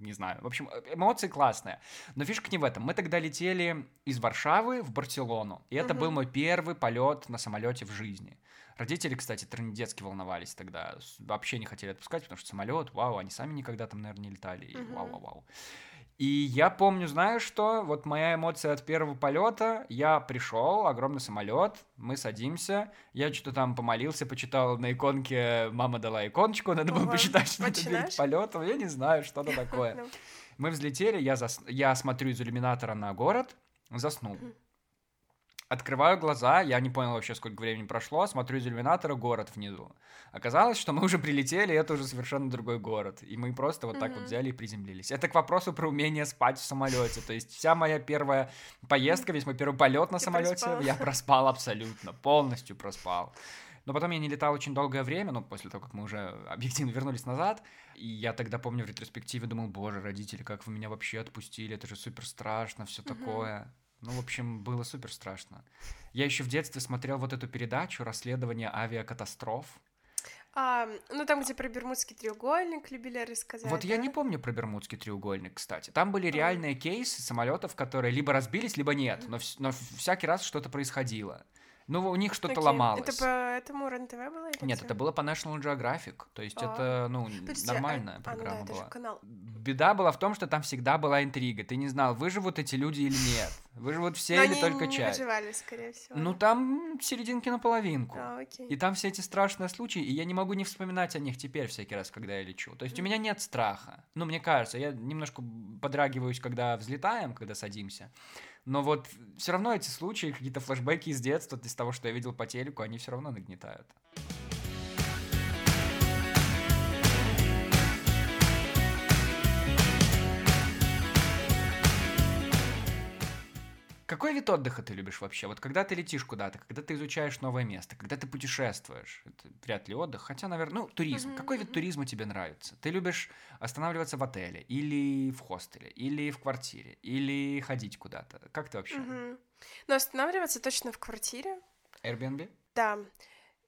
не знаю. В общем, э, эмоции классные. Но фишка не в этом. Мы тогда летели из Варшавы в Барселону. И это угу. был мой первый полет на самолете в жизни. Родители, кстати, трындецки волновались тогда. Вообще не хотели отпускать, потому что самолет, вау, они сами никогда там, наверное, не летали. И угу. вау, вау, вау. И я помню, знаешь что? Вот моя эмоция от первого полета. Я пришел, огромный самолет, мы садимся. Я что-то там помолился, почитал на иконке. Мама дала иконочку, надо было почитать, что это перед полетом. Я не знаю, что это такое. Ну. Мы взлетели, я, зас... я смотрю из иллюминатора на город, заснул. Открываю глаза, я не понял вообще, сколько времени прошло, смотрю из иллюминатора город внизу. Оказалось, что мы уже прилетели, и это уже совершенно другой город. И мы просто вот так mm-hmm. вот взяли и приземлились. Это к вопросу про умение спать в самолете. То есть вся моя первая поездка, весь мой первый полет на самолете, я проспал абсолютно, полностью проспал. Но потом я не летал очень долгое время, ну, после того, как мы уже объективно вернулись назад. И я тогда, помню, в ретроспективе думал, боже, родители, как вы меня вообще отпустили, это же супер страшно, все mm-hmm. такое. Ну, в общем, было супер страшно. Я еще в детстве смотрел вот эту передачу «Расследование авиакатастроф». А, ну, там, где про Бермудский треугольник любили рассказать. Вот да? я не помню про Бермудский треугольник, кстати. Там были реальные кейсы самолетов, которые либо разбились, либо нет. Но, но всякий раз что-то происходило. Ну, у них что-то okay. ломалось. Это по этому РЕН-ТВ было? Или Нет, это было по National Geographic. То есть а. это, ну, Подожди, нормальная а, программа а, ну да, была. канал. Беда была в том, что там всегда была интрига. Ты не знал, выживут эти люди или нет. Выживут все Но или они только не часть. выживали, скорее всего. Ну, там серединки на половинку. А, окей. И там все эти страшные случаи, и я не могу не вспоминать о них теперь всякий раз, когда я лечу. То есть у меня нет страха. Ну, мне кажется, я немножко подрагиваюсь, когда взлетаем, когда садимся. Но вот все равно эти случаи, какие-то флешбеки из детства, из того, что я видел по телеку, они все равно нагнетают. Какой вид отдыха ты любишь вообще? Вот когда ты летишь куда-то, когда ты изучаешь новое место, когда ты путешествуешь, это вряд ли отдых, хотя, наверное, ну, туризм. Mm-hmm. Какой вид туризма тебе нравится? Ты любишь останавливаться в отеле, или в хостеле, или в квартире, или ходить куда-то? Как ты вообще? Mm-hmm. Ну, останавливаться точно в квартире. Airbnb? Да.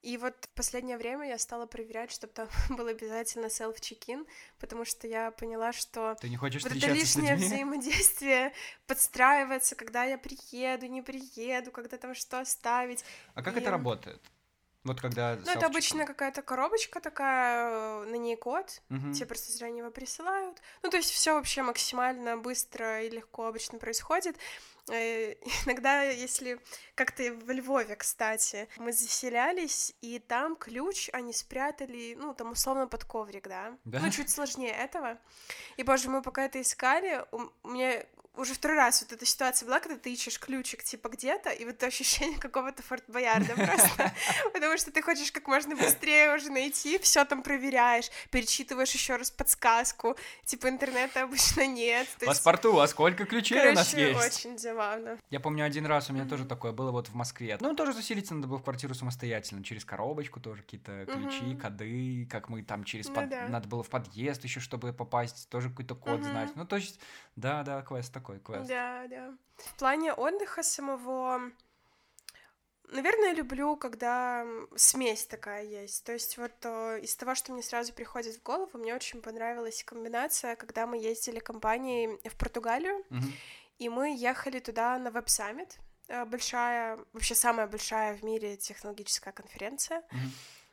И вот в последнее время я стала проверять, чтобы там был обязательно селф-чекин, потому что я поняла, что Ты не хочешь вот это лишнее взаимодействие подстраивается, когда я приеду, не приеду, когда там что оставить. А как и... это работает? Вот когда... Ну, это обычно какая-то коробочка такая, на ней код, угу. тебе просто заранее его присылают. Ну, то есть все вообще максимально быстро и легко обычно происходит. Э, иногда, если как-то в Львове, кстати, мы заселялись, и там ключ они спрятали, ну, там, условно, под коврик, да? да? Ну, чуть сложнее этого. И, боже, мы пока это искали, у меня уже второй раз вот эта ситуация была, когда ты ищешь ключик типа где-то, и вот ощущение какого-то Форт Боярда просто, потому что ты хочешь как можно быстрее уже найти, все там проверяешь, перечитываешь еще раз подсказку, типа интернета обычно нет. Паспорту, а сколько ключей у нас есть? очень забавно. Я помню один раз у меня тоже такое было вот в Москве. Ну, тоже заселиться надо было в квартиру самостоятельно, через коробочку тоже какие-то ключи, коды, как мы там через... Ну надо было в подъезд еще, чтобы попасть, тоже какой-то код знать. Ну, то есть, да, да, квест такой квест. Да, да. В плане отдыха самого, наверное, люблю, когда смесь такая есть. То есть вот э, из того, что мне сразу приходит в голову, мне очень понравилась комбинация, когда мы ездили компанией в Португалию, угу. и мы ехали туда на веб-саммит. Э, большая, вообще самая большая в мире технологическая конференция. Угу.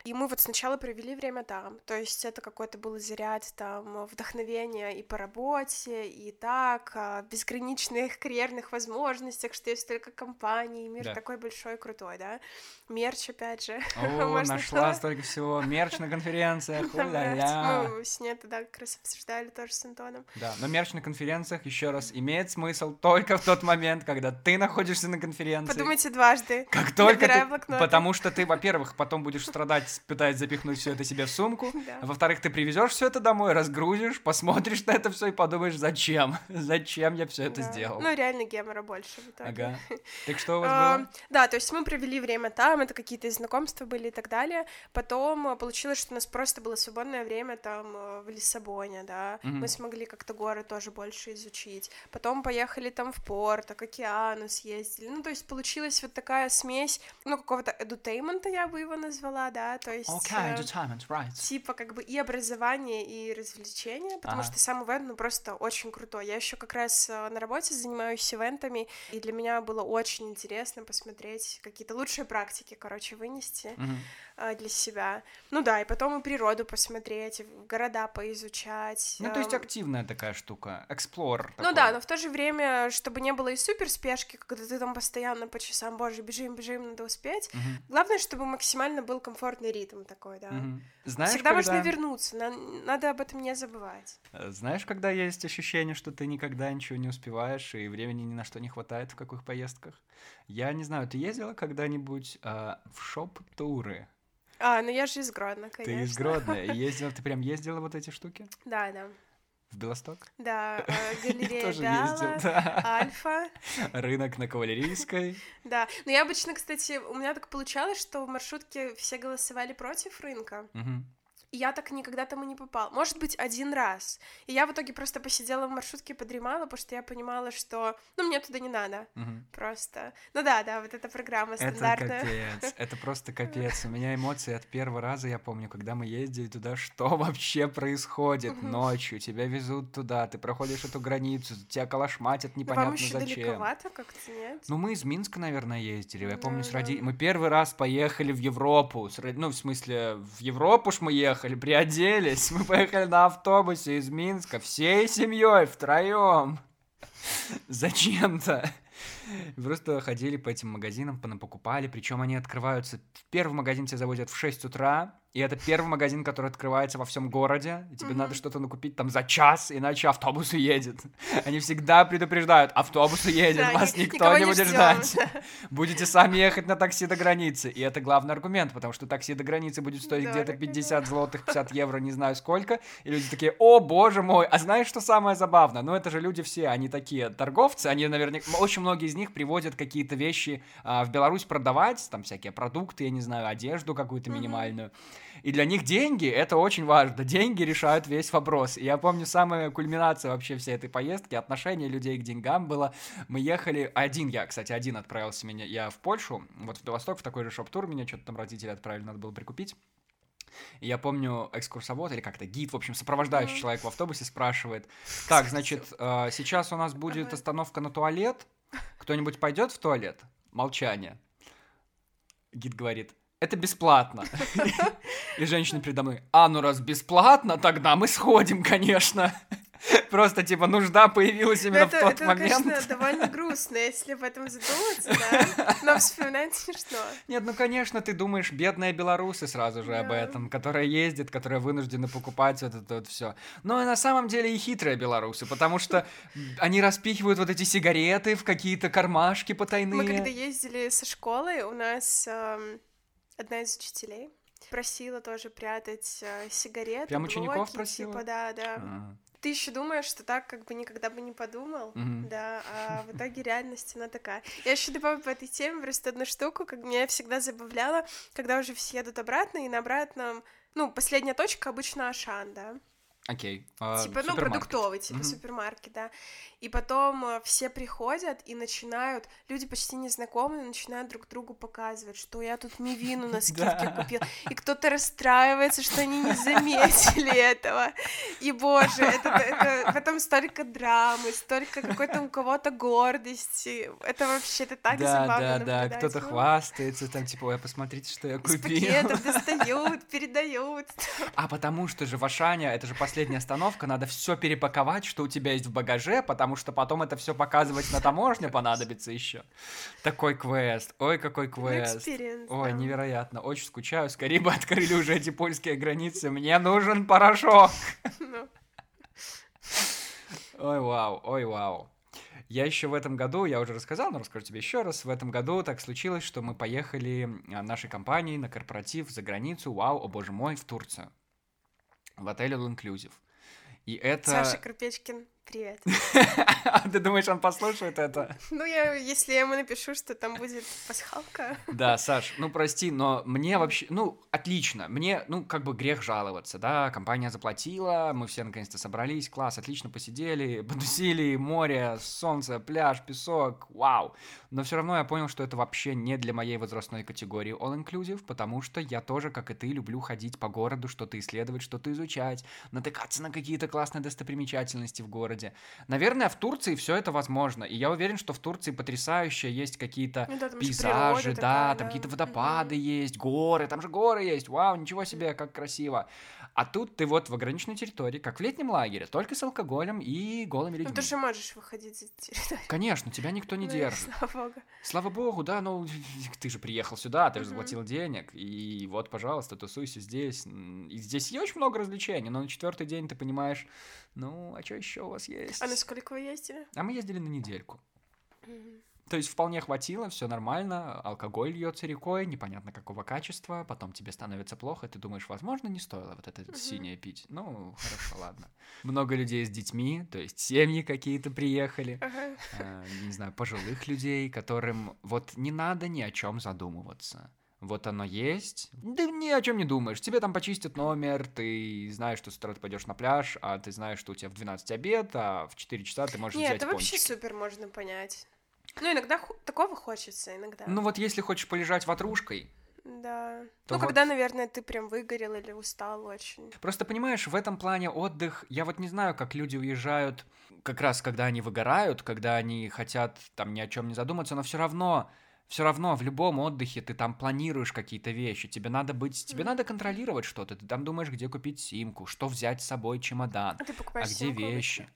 И мы вот сначала провели время там, то есть это какой-то был заряд там вдохновения и по работе, и так, о безграничных карьерных возможностях, что есть столько компаний, мир да. такой большой, крутой, да. Мерч, опять же. О, нашла столько всего. Мерч на конференциях, Мы с ней тогда как раз обсуждали тоже с Антоном. Да, но мерч на конференциях, еще раз, имеет смысл только в тот момент, когда ты находишься на конференции. Подумайте дважды. Как только ты... Потому что ты, во-первых, потом будешь страдать, пытаясь запихнуть все это себе в сумку. Да. Во-вторых, ты привезешь все это домой, разгрузишь, посмотришь на это все и подумаешь, зачем? Зачем я все это да. сделал? Ну, реально гемора больше в итоге. Ага. Так что у вас было? Да, то есть мы провели время там, это какие-то знакомства были и так далее. Потом э, получилось, что у нас просто было свободное время там э, в Лиссабоне, да, mm-hmm. мы смогли как-то горы тоже больше изучить. Потом поехали там в порт, к океану съездили. Ну, то есть получилась вот такая смесь, ну, какого-то эдутеймента я бы его назвала, да, то есть... Okay, entertainment, right. Типа как бы и образование, и развлечение, потому ага. что сам ивент, ну, просто очень крутой. Я еще как раз э, на работе занимаюсь ивентами, и для меня было очень интересно посмотреть какие-то лучшие практики, короче, вынести угу. Для себя. Ну да, и потом и природу посмотреть, города поизучать. Ну, то есть активная такая штука, explore. Ну да, но в то же время, чтобы не было и супер спешки, когда ты там постоянно по часам, боже, бежим, бежим, надо успеть. Угу. Главное, чтобы максимально был комфортный ритм такой, да. Угу. Знаешь, Всегда когда... можно вернуться, надо об этом не забывать. Э, знаешь, когда есть ощущение, что ты никогда ничего не успеваешь, и времени ни на что не хватает в каких поездках? Я не знаю, ты ездила когда-нибудь э, в шоп-туры? А, ну я же из Гродно, конечно. Ты из Гродно. Ездила, ты прям ездила вот эти штуки? Да, да. В Белосток? Да, э, галерея Дала, Альфа. Рынок на Кавалерийской. Да, но я обычно, кстати, у меня так получалось, что в маршрутке все голосовали против рынка. И я так никогда там и не попала. Может быть, один раз. И я в итоге просто посидела в маршрутке и подремала, потому что я понимала, что, ну, мне туда не надо. Угу. Просто. Ну да, да, вот эта программа стандартная. Это капец. Это просто капец. У меня эмоции от первого раза, я помню, когда мы ездили туда, что вообще происходит ночью? Тебя везут туда, ты проходишь эту границу, тебя калашматят непонятно зачем. Далековато как-то, нет? Ну, мы из Минска, наверное, ездили. Я помню, с родителями. Мы первый раз поехали в Европу. Ну, в смысле, в Европу ж мы ехали поехали, приоделись, мы поехали на автобусе из Минска всей семьей втроем. Зачем-то. Просто ходили по этим магазинам, покупали, причем они открываются. Первый магазин тебя заводят в 6 утра, и это первый магазин, который открывается во всем городе, и тебе mm-hmm. надо что-то накупить там за час, иначе автобус уедет. Они всегда предупреждают, автобус уедет, да, вас никто не будет ждать. Будете сами ехать на такси до границы. И это главный аргумент, потому что такси до границы будет стоить где-то 50 злотых, 50 евро, не знаю сколько. И люди такие, о, боже мой, а знаешь, что самое забавное? Ну, это же люди все, они такие торговцы, они наверняка, очень многие из них приводят какие-то вещи а, в Беларусь продавать, там всякие продукты, я не знаю, одежду какую-то минимальную. Mm-hmm. И для них деньги — это очень важно. Деньги решают весь вопрос. И я помню, самая кульминация вообще всей этой поездки, отношение людей к деньгам было. Мы ехали... Один я, кстати, один отправился меня... Я в Польшу, вот в Владивосток, в такой же шоп-тур. Меня что-то там родители отправили, надо было прикупить. И я помню, экскурсовод или как-то гид, в общем, сопровождающий mm. человек в автобусе спрашивает, так, значит, э, сейчас у нас будет остановка на туалет, кто-нибудь пойдет в туалет? Молчание. Гид говорит, это бесплатно. И женщина передо мной, а, ну раз бесплатно, тогда мы сходим, конечно. Просто, типа, нужда появилась именно это, в тот это, момент. Это, конечно, довольно грустно, если в этом задуматься, да. Но вспоминать смешно. Нет, ну, конечно, ты думаешь, бедные белорусы сразу же да. об этом, которые ездят, которые вынуждены покупать вот это вот все. Но и на самом деле и хитрые белорусы, потому что они распихивают вот эти сигареты в какие-то кармашки потайные. Мы когда ездили со школы, у нас... Эм одна из учителей просила тоже прятать э, сигареты, Прям блоки, учеников просила? Типа, да, да. А-а-а. Ты еще думаешь, что так как бы никогда бы не подумал, mm-hmm. да, а в итоге реальность она такая. Я еще добавлю по этой теме просто одну штуку, как меня всегда забавляло, когда уже все едут обратно, и на обратном, ну, последняя точка обычно Ашан, да. Окей. Okay. Типа, ну, продуктовый, типа, mm-hmm. супермаркет, да. И потом э, все приходят и начинают, люди почти незнакомые, начинают друг другу показывать, что я тут мивину на скидке купил. И кто-то расстраивается, что они не заметили этого. И, боже, это, это потом столько драмы, столько какой-то у кого-то гордости. Это вообще, это так да, забавно Да, да, кто-то хвастается, там, типа, ой, посмотрите, что я купил. Из пакетов достают, передают. А потому что же в Ашане, это же последняя остановка, надо все перепаковать, что у тебя есть в багаже, потому что потом это все показывать на таможне понадобится еще. Такой квест. Ой, какой квест. Ой, невероятно. Очень скучаю. Скорее бы открыли уже эти польские границы. Мне нужен порошок. Ну. Ой, вау, ой, вау. Я еще в этом году, я уже рассказал, но расскажу тебе еще раз. В этом году так случилось, что мы поехали а, нашей компанией на корпоратив за границу, вау, о боже мой, в Турцию. В отеле All Inclusive. И это... Саша Крупечкин Привет. Ты думаешь, он послушает это? Ну, я, если я ему напишу, что там будет пасхалка. Да, Саш, ну прости, но мне вообще, ну, отлично. Мне, ну, как бы грех жаловаться, да, компания заплатила, мы все наконец-то собрались, класс, отлично посидели, подусили, море, солнце, пляж, песок, вау. Но все равно я понял, что это вообще не для моей возрастной категории all-inclusive, потому что я тоже, как и ты, люблю ходить по городу, что-то исследовать, что-то изучать, натыкаться на какие-то классные достопримечательности в городе городе. Наверное, в Турции все это возможно. И я уверен, что в Турции потрясающие есть какие-то ну, да, пейзажи, да, такая, там да. какие-то водопады mm-hmm. есть, горы, там же горы есть. Вау, ничего себе, как красиво. А тут ты вот в ограниченной территории, как в летнем лагере, только с алкоголем и голыми людьми. Ну ты же можешь выходить за территорию. Конечно, тебя никто не ну, держит. Слава богу. Слава богу, да, ну ты же приехал сюда, ты же заплатил денег, и вот, пожалуйста, тусуйся здесь. И здесь есть очень много развлечений, но на четвертый день ты понимаешь, ну, а что еще у вас есть? А на сколько вы ездили? А мы ездили на недельку. То есть вполне хватило, все нормально, алкоголь льется рекой, непонятно какого качества, потом тебе становится плохо, и ты думаешь, возможно, не стоило вот это uh-huh. синее пить. Ну, хорошо, ладно. Много людей с детьми, то есть семьи какие-то приехали, uh-huh. э, не знаю, пожилых людей, которым вот не надо ни о чем задумываться. Вот оно есть. Да ни о чем не думаешь. Тебе там почистят номер, ты знаешь, что с утра ты пойдешь на пляж, а ты знаешь, что у тебя в 12 обед, а в 4 часа ты можешь Нет, взять это пончики. вообще супер можно понять. Ну, иногда ху- такого хочется, иногда. Ну вот если хочешь полежать ватрушкой, Да. то ну, вот- когда, наверное, ты прям выгорел или устал очень. Просто понимаешь, в этом плане отдых, я вот не знаю, как люди уезжают, как раз когда они выгорают, когда они хотят там ни о чем не задуматься, но все равно, все равно в любом отдыхе ты там планируешь какие-то вещи, тебе надо быть, тебе Мгм. надо контролировать что-то, ты там думаешь, где купить симку, что взять с собой чемодан, А ты а где обычно? вещи.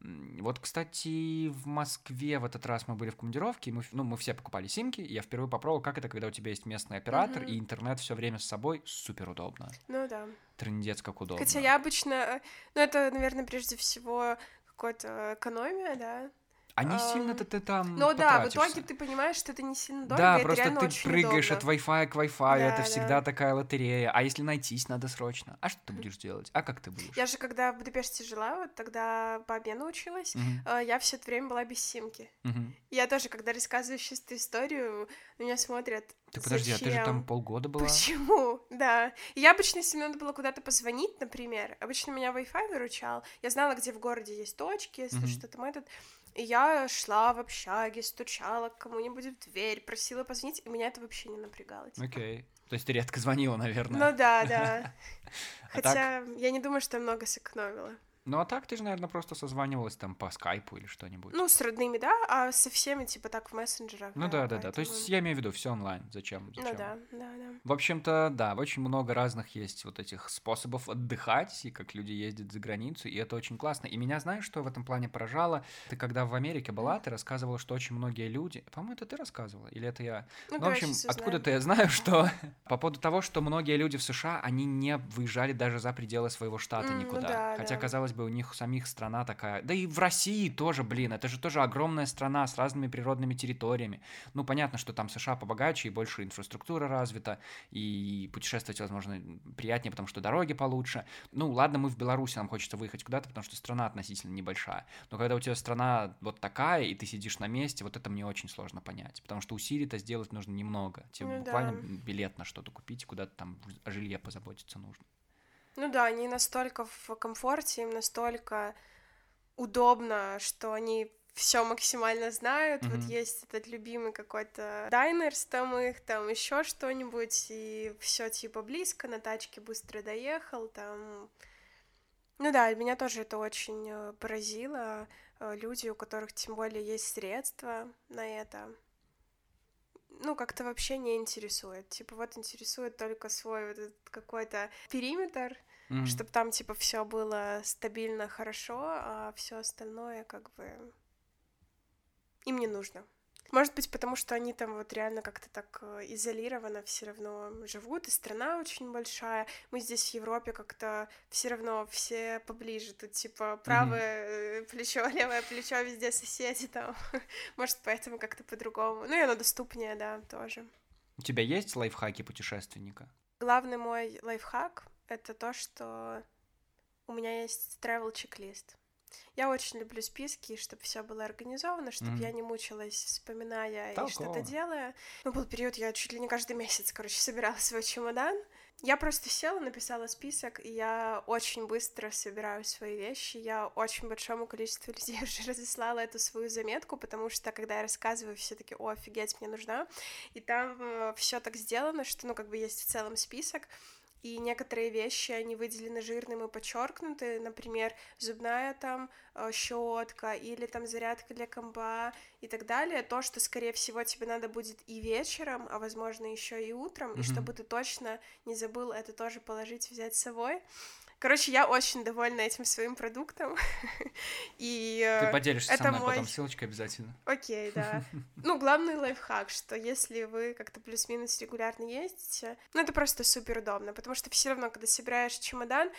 М, Вот, кстати, в Москве в этот раз мы были в командировке, мы, ну, мы все покупали симки, я впервые попробовал, как это, когда у тебя есть местный оператор, Мгм. и интернет все время с собой, супер удобно. Ну да. Трындец как удобно. Хотя я обычно... э, Ну, это, наверное, прежде всего какая-то экономия, да. А не Ам, сильно-то ты там Но да, в итоге ты понимаешь, что это не сильно дорого, Да, просто ты прыгаешь удобно. от Wi-Fi к Wi-Fi, это Да, всегда да. такая лотерея. А если найтись надо срочно? А что ты будешь делать? А как ты будешь? Я же когда в Будапеште жила, вот тогда по обмену училась, э, я все это время была без симки. мгм. Я тоже, когда рассказываю сейчас эту историю, меня смотрят. Ты подожди, а ты же там «Зачем? полгода была? Почему? Да. Я обычно, если мне надо было куда-то позвонить, например, обычно меня Wi-Fi выручал. Я знала, где в городе есть точки, если Мгм. что там этот. И я шла в общаге, стучала к кому-нибудь в дверь, просила позвонить, и меня это вообще не напрягало. типа. Окей. То есть ты редко звонила, наверное. Ну да, да. А? Хотя я не думаю, что я много сэкономила. Ну а так ты же, наверное, просто созванивалась там по скайпу или что-нибудь. Ну, с родными, да, а со всеми, типа, так в мессенджерах. Ну да, да, да. То есть поэтому- я имею в виду все онлайн. Зачем? Ну Зачем? да, да, да. В общем-то, да, очень много разных есть вот этих способов отдыхать, и как люди ездят за границу, и это очень классно. И меня, знаешь, что в этом плане поражало? Ты когда в Америке была, ты рассказывала, что очень многие люди... По-моему, это ты рассказывала? Или это я? Ну, Ну, в общем, откуда-то я знаю, что по поводу того, что многие люди в США, они не выезжали даже за пределы своего штата ну никуда. да, Хотя, казалось бы, у них самих страна такая. Да и в России тоже, блин, это же тоже огромная страна с разными природными территориями. Ну, понятно, что там США побогаче и больше инфраструктура развита, и путешествовать, возможно, приятнее, потому что дороги получше. Ну, ладно, мы в Беларуси, нам хочется выехать куда-то, потому что страна относительно небольшая. Но когда у тебя страна вот такая, и ты сидишь на месте, вот это мне очень сложно понять. Потому что усилий-то сделать нужно немного. Тебе Ну буквально да. билет на что-то купить, куда-то там о жилье позаботиться нужно. Ну да, они настолько в комфорте, им настолько удобно, что они все максимально знают. Вот Мгм. есть этот любимый какой-то дайнерс там их, там еще что-нибудь, и все типа близко, на тачке быстро доехал, там. Ну да, меня тоже это очень э, поразило. э, Люди, у которых тем более есть средства на это, ну, как-то вообще не интересует. Типа, вот интересует только свой вот этот какой-то периметр, Мгм. чтобы там, типа, все было стабильно, хорошо, а все остальное, как бы, им не нужно. Может быть, потому что они там вот реально как-то так э, изолированно все равно живут, и страна очень большая. Мы здесь в Европе как-то все равно все поближе. Тут типа правое э, плечо, левое плечо, везде соседи там. Может, поэтому как-то по-другому. Ну и оно доступнее, да, тоже. У тебя есть лайфхаки путешественника? Главный мой лайфхак — это то, что у меня есть travel чек-лист. Я очень люблю списки, чтобы все было организовано, чтобы Мгм. я не мучилась, вспоминая и Толково. что-то делая. Ну, был период, я чуть ли не каждый месяц, короче, собирала свой чемодан. Я просто села, написала список, и я очень быстро собираю свои вещи. Я очень большому количеству людей уже разослала эту свою заметку, потому что, когда я рассказываю, все таки о, офигеть, мне нужна. И там все так сделано, что, ну, как бы есть в целом список, и некоторые вещи, они выделены жирным и подчеркнуты, например, зубная там щетка или там зарядка для комба и так далее, то, что, скорее всего, тебе надо будет и вечером, а, возможно, еще и утром, Мгм. и чтобы ты точно не забыл это тоже положить, взять с собой. Короче, я очень довольна этим своим продуктом. И Ты э, поделишься это со мной мой- потом ссылочкой обязательно. Окей, да. Ну, главный лайфхак, что если вы как-то плюс-минус регулярно ездите, ну, это просто супер удобно, потому что все равно, когда собираешь чемодан,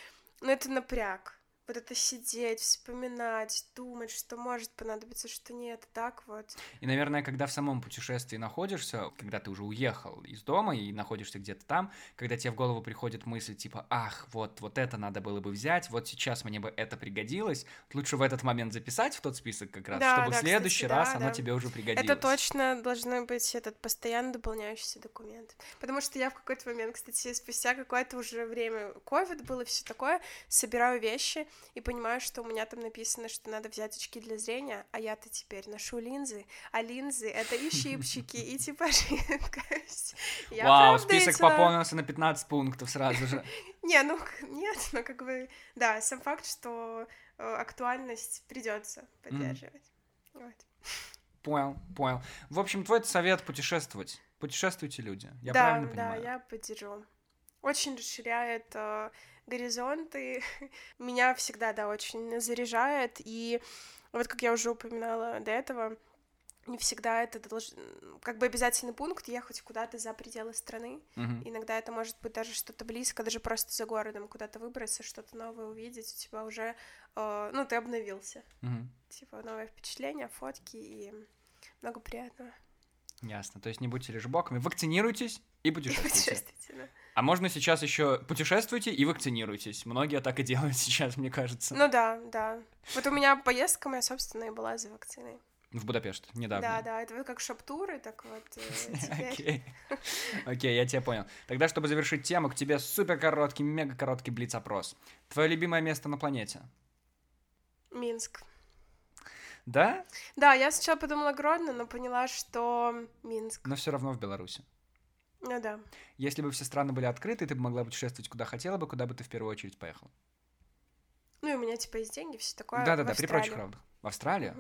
ну, это напряг. Вот это сидеть, вспоминать, думать, что может понадобиться, что нет, так вот. И, наверное, когда в самом путешествии находишься, когда ты уже уехал из дома и находишься где-то там, когда тебе в голову приходит мысль типа, ах, вот, вот это надо было бы взять, вот сейчас мне бы это пригодилось, лучше в этот момент записать в тот список как раз, да, чтобы да, в следующий кстати, раз да, оно да. тебе уже пригодилось. Это точно должно быть этот постоянно дополняющийся документ. Потому что я в какой-то момент, кстати, спустя какое-то уже время, ковид было все такое, собираю вещи, и понимаю, что у меня там написано, что надо взять очки для зрения, а я-то теперь ношу линзы, а линзы — это и щипчики, и типа жидкость. Вау, список пополнился на 15 пунктов сразу же. Не, ну нет, ну как бы, да, сам факт, что э, актуальность придется поддерживать. Понял, понял. В общем, твой совет путешествовать. Путешествуйте, люди. Я да, правильно понимаю? Да, я поддержу. Очень расширяет э, горизонты. Меня всегда, да, очень заряжает. И вот как я уже упоминала до этого, не всегда это долж... как бы обязательный пункт ехать куда-то за пределы страны. Uh-huh. Иногда это может быть даже что-то близко, даже просто за городом куда-то выбраться, что-то новое увидеть, у тебя уже, э, ну, ты обновился. Uh-huh. Типа новые впечатления, фотки и много приятного. Ясно. То есть не будьте лежебоками, вакцинируйтесь и путешествуйте. И путешествуйте да. А можно сейчас еще путешествуйте и вакцинируйтесь. Многие так и делают сейчас, мне кажется. Ну да, да. Вот у меня поездка моя собственная была за вакциной. В Будапешт, недавно. Да, да, это как шоп-туры, так вот э, Окей, Окей, я тебя понял. Тогда, чтобы завершить тему, к тебе супер короткий, мега короткий блиц-опрос. Твое любимое место на планете? Минск. Да? Да, я сначала подумала Гродно, но поняла, что Минск. Но все равно в Беларуси. Ну да. Если бы все страны были открыты, ты бы могла путешествовать куда хотела бы, куда бы ты в первую очередь поехала? Ну и у меня типа есть деньги, все такое. Да-да-да, при прочих равных. В Австралию?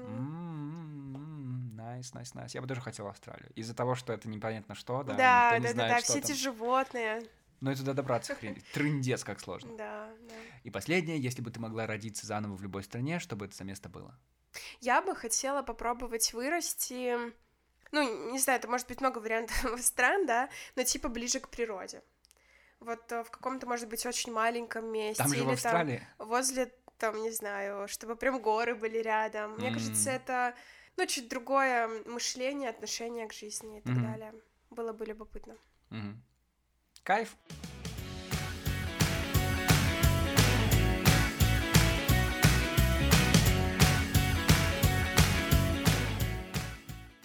Nice, nice, nice. Я бы тоже хотел в Австралию. Из-за того, что это непонятно что, да. Да, да, да, да, все эти животные. Но и туда добраться хрень. Трындец, как сложно. Да, да. И последнее, если бы ты могла родиться заново в любой стране, что бы это за место было? Я бы хотела попробовать вырасти ну, не знаю, это может быть много вариантов стран, да, но типа ближе к природе. Вот э, в каком-то, может быть, очень маленьком месте. Там же или в Австралии. Там, возле, там, не знаю, чтобы прям горы были рядом. Мне mm. кажется, это, ну, чуть другое мышление, отношение к жизни и так mm-hmm. далее. Было бы любопытно. Mm-hmm. Кайф.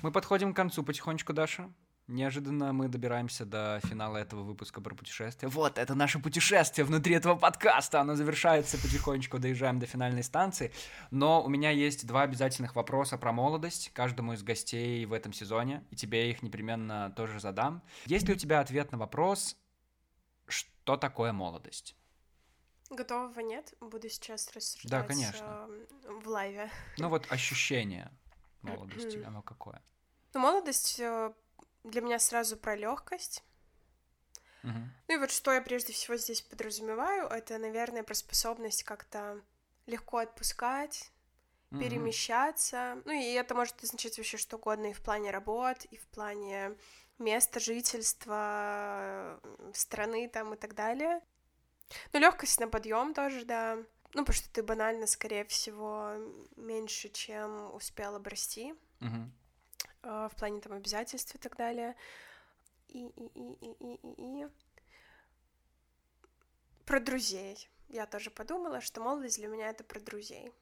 Мы подходим к концу потихонечку, Даша. Неожиданно мы добираемся до финала этого выпуска про путешествие. Вот, это наше путешествие внутри этого подкаста. Оно завершается потихонечку, доезжаем до финальной станции. Но у меня есть два обязательных вопроса про молодость каждому из гостей в этом сезоне, и тебе их непременно тоже задам. Есть ли у тебя ответ на вопрос, что такое молодость? Готового нет, буду сейчас рассуждать да, конечно. в лайве. Ну вот ощущение молодости, оно какое? Ну, молодость э, для меня сразу про легкость. Угу. Ну и вот что я прежде всего здесь подразумеваю, это, наверное, про способность как-то легко отпускать, угу. перемещаться. Ну и это может означать вообще что угодно и в плане работ, и в плане места жительства, страны там и так далее. Ну, легкость на подъем тоже, да. Ну, потому что ты банально, скорее всего, меньше, чем успел обрасти. Угу. А, в плане там обязательств и так далее. И, и, и, и, и, и, и. Про друзей. Я тоже подумала, что молодость для меня это про друзей.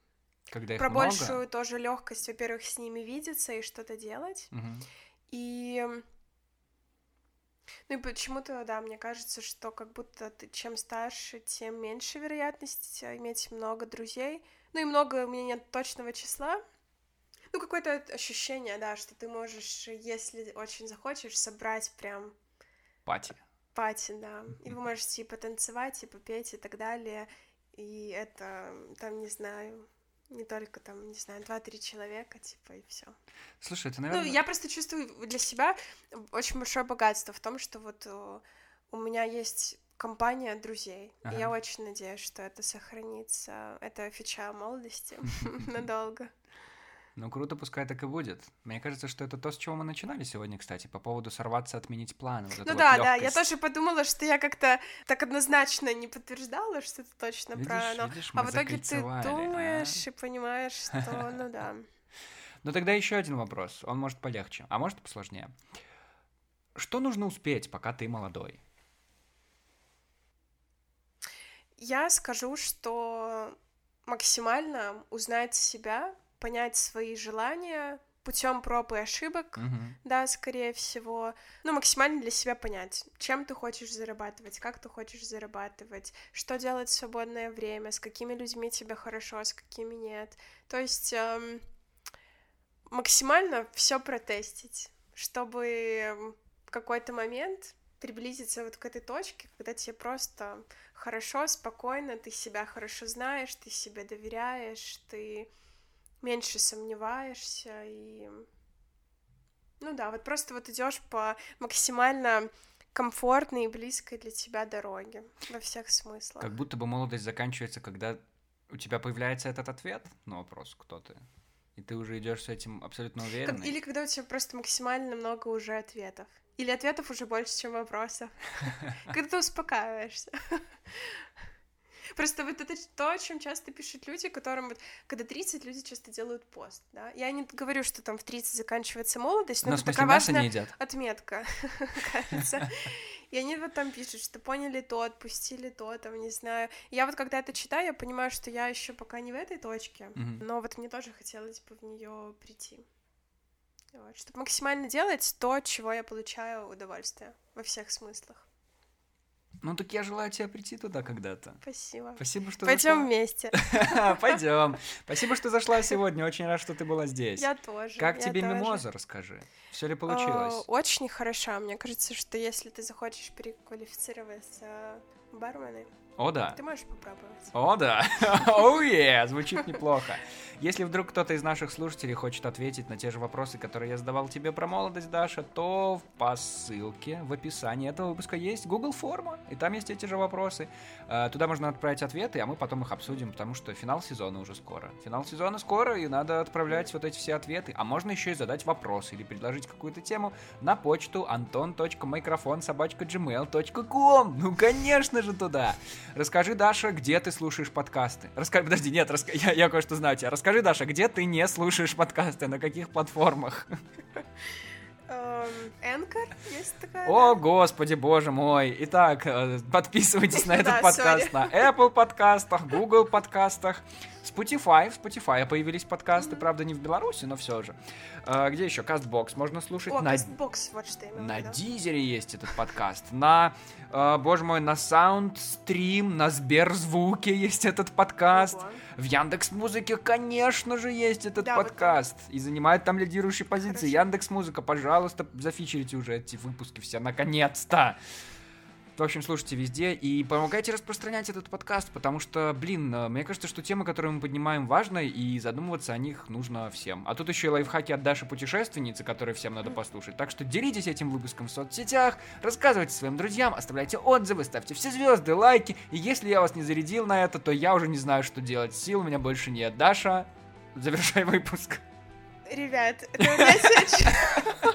Когда про много? большую тоже легкость, во-первых, с ними видеться и что-то делать. Угу. И ну и почему-то, да, мне кажется, что как будто ты чем старше, тем меньше вероятность иметь много друзей. Ну и много у меня нет точного числа, ну, какое-то ощущение, да, что ты можешь, если очень захочешь, собрать прям... Пати. Пати, да. И вы можете и потанцевать, и попеть, и так далее. И это, там, не знаю, не только там, не знаю, два-три человека, типа, и все. Слушай, это, наверное... Ну, я просто чувствую для себя очень большое богатство в том, что вот э, у меня есть компания друзей. Ага. И я очень надеюсь, что это сохранится. Это фича молодости надолго. Ну, круто, пускай так и будет. Мне кажется, что это то, с чего мы начинали сегодня, кстати, по поводу сорваться, отменить планы. Вот ну да, вот да, я тоже подумала, что я как-то так однозначно не подтверждала, что это точно видишь, про оно. Видишь, а в итоге ты а? думаешь а? и понимаешь, что ну да. Ну тогда еще один вопрос. Он может полегче, а может посложнее. Что нужно успеть, пока ты молодой? Я скажу, что максимально узнать себя, понять свои желания путем проб и ошибок, угу. да, скорее всего, ну, максимально для себя понять, чем ты хочешь зарабатывать, как ты хочешь зарабатывать, что делать в свободное время, с какими людьми тебе хорошо, с какими нет. То есть эм, максимально все протестить, чтобы в какой-то момент приблизиться вот к этой точке, когда тебе просто хорошо, спокойно, ты себя хорошо знаешь, ты себе доверяешь, ты меньше сомневаешься и... Ну да, вот просто вот идешь по максимально комфортной и близкой для тебя дороге во всех смыслах. Как будто бы молодость заканчивается, когда у тебя появляется этот ответ на вопрос, кто ты. И ты уже идешь с этим абсолютно уверенно. Или когда у тебя просто максимально много уже ответов. Или ответов уже больше, чем вопросов. Когда ты успокаиваешься. Просто вот это то, о чем часто пишут люди, которым вот, когда 30, люди часто делают пост, да. Я не говорю, что там в 30 заканчивается молодость, но, но это такая важная отметка, кажется. И они вот там пишут, что поняли то, отпустили то, там, не знаю. Я вот когда это читаю, я понимаю, что я еще пока не в этой точке, но вот мне тоже хотелось бы в нее прийти. Вот, чтобы максимально делать то, чего я получаю удовольствие во всех смыслах. Ну так я желаю тебе прийти туда когда-то. Спасибо. Спасибо, что Пойдем зашла. вместе. Пойдем. Спасибо, что зашла сегодня. Очень рад, что ты была здесь. Я тоже. Как тебе мимоза, расскажи. Все ли получилось? Очень хорошо. Мне кажется, что если ты захочешь переквалифицироваться бармены, о, да. Ты можешь попробовать. О, да. Оу, oh, yeah. звучит неплохо. Если вдруг кто-то из наших слушателей хочет ответить на те же вопросы, которые я задавал тебе про молодость, Даша, то по ссылке в описании этого выпуска есть Google форма, и там есть эти же вопросы. Э, туда можно отправить ответы, а мы потом их обсудим, потому что финал сезона уже скоро. Финал сезона скоро, и надо отправлять вот эти все ответы. А можно еще и задать вопрос или предложить какую-то тему на почту anton.microphone.gmail.com. Ну, конечно же, туда. Расскажи, Даша, где ты слушаешь подкасты? Расскажи, подожди, нет, раск... я, я кое-что знаю тебя. Расскажи, Даша, где ты не слушаешь подкасты, на каких платформах? Энкор есть такая. О, господи, боже мой. Итак, э, подписывайтесь на этот подкаст на Apple подкастах, Google подкастах, Spotify. В Spotify появились подкасты, правда, не в Беларуси, но все же. Э, где еще? Castbox можно слушать. О, на... Castbox, вот что я На Дизере есть этот подкаст. На, э, боже мой, на Soundstream, на Сберзвуке есть этот подкаст. В Яндекс Музыке, конечно же, есть этот да, подкаст. Вот и занимает там лидирующие позиции. Яндекс Музыка, пожалуйста, зафичерите уже эти выпуски все, наконец-то. В общем, слушайте везде и помогайте распространять этот подкаст, потому что, блин, э, мне кажется, что темы, которые мы поднимаем, важны, и задумываться о них нужно всем. А тут еще и лайфхаки от Даши путешественницы, которые всем надо послушать. Так что делитесь этим выпуском в соцсетях, рассказывайте своим друзьям, оставляйте отзывы, ставьте все звезды, лайки. И если я вас не зарядил на это, то я уже не знаю, что делать. Сил у меня больше нет. Даша, завершай выпуск. Ребят, это у меня сейчас...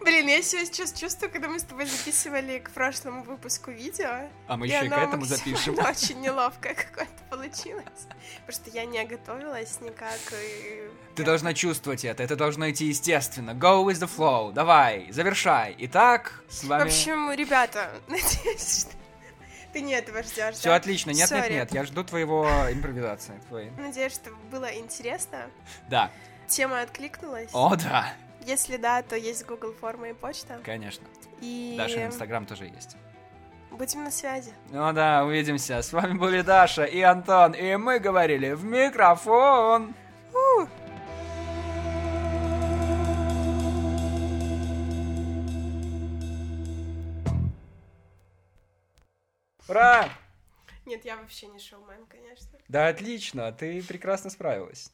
Блин, я себя сейчас чувствую, когда мы с тобой записывали к прошлому выпуску видео. А мы еще и к этому запишем. очень неловкое какое-то получилось. Потому что я не готовилась никак. И... Ты должна чувствовать это, это должно идти естественно. Go with the flow. Давай, завершай. Итак, с вами... В общем, ребята, надеюсь, что ты не этого ждешь. Все да? отлично. Нет, Sorry. нет, нет. Я жду твоего импровизации. Твоей. Надеюсь, что было интересно. Да. Тема откликнулась. О, да. Если да, то есть Google форма и почта. Конечно. И... Даша Инстаграм тоже есть. Будем на связи. Ну да, увидимся. С вами были Даша и Антон, и мы говорили в микрофон. У! Ура! Нет, я вообще не шоумен, конечно. Да, отлично, ты прекрасно справилась.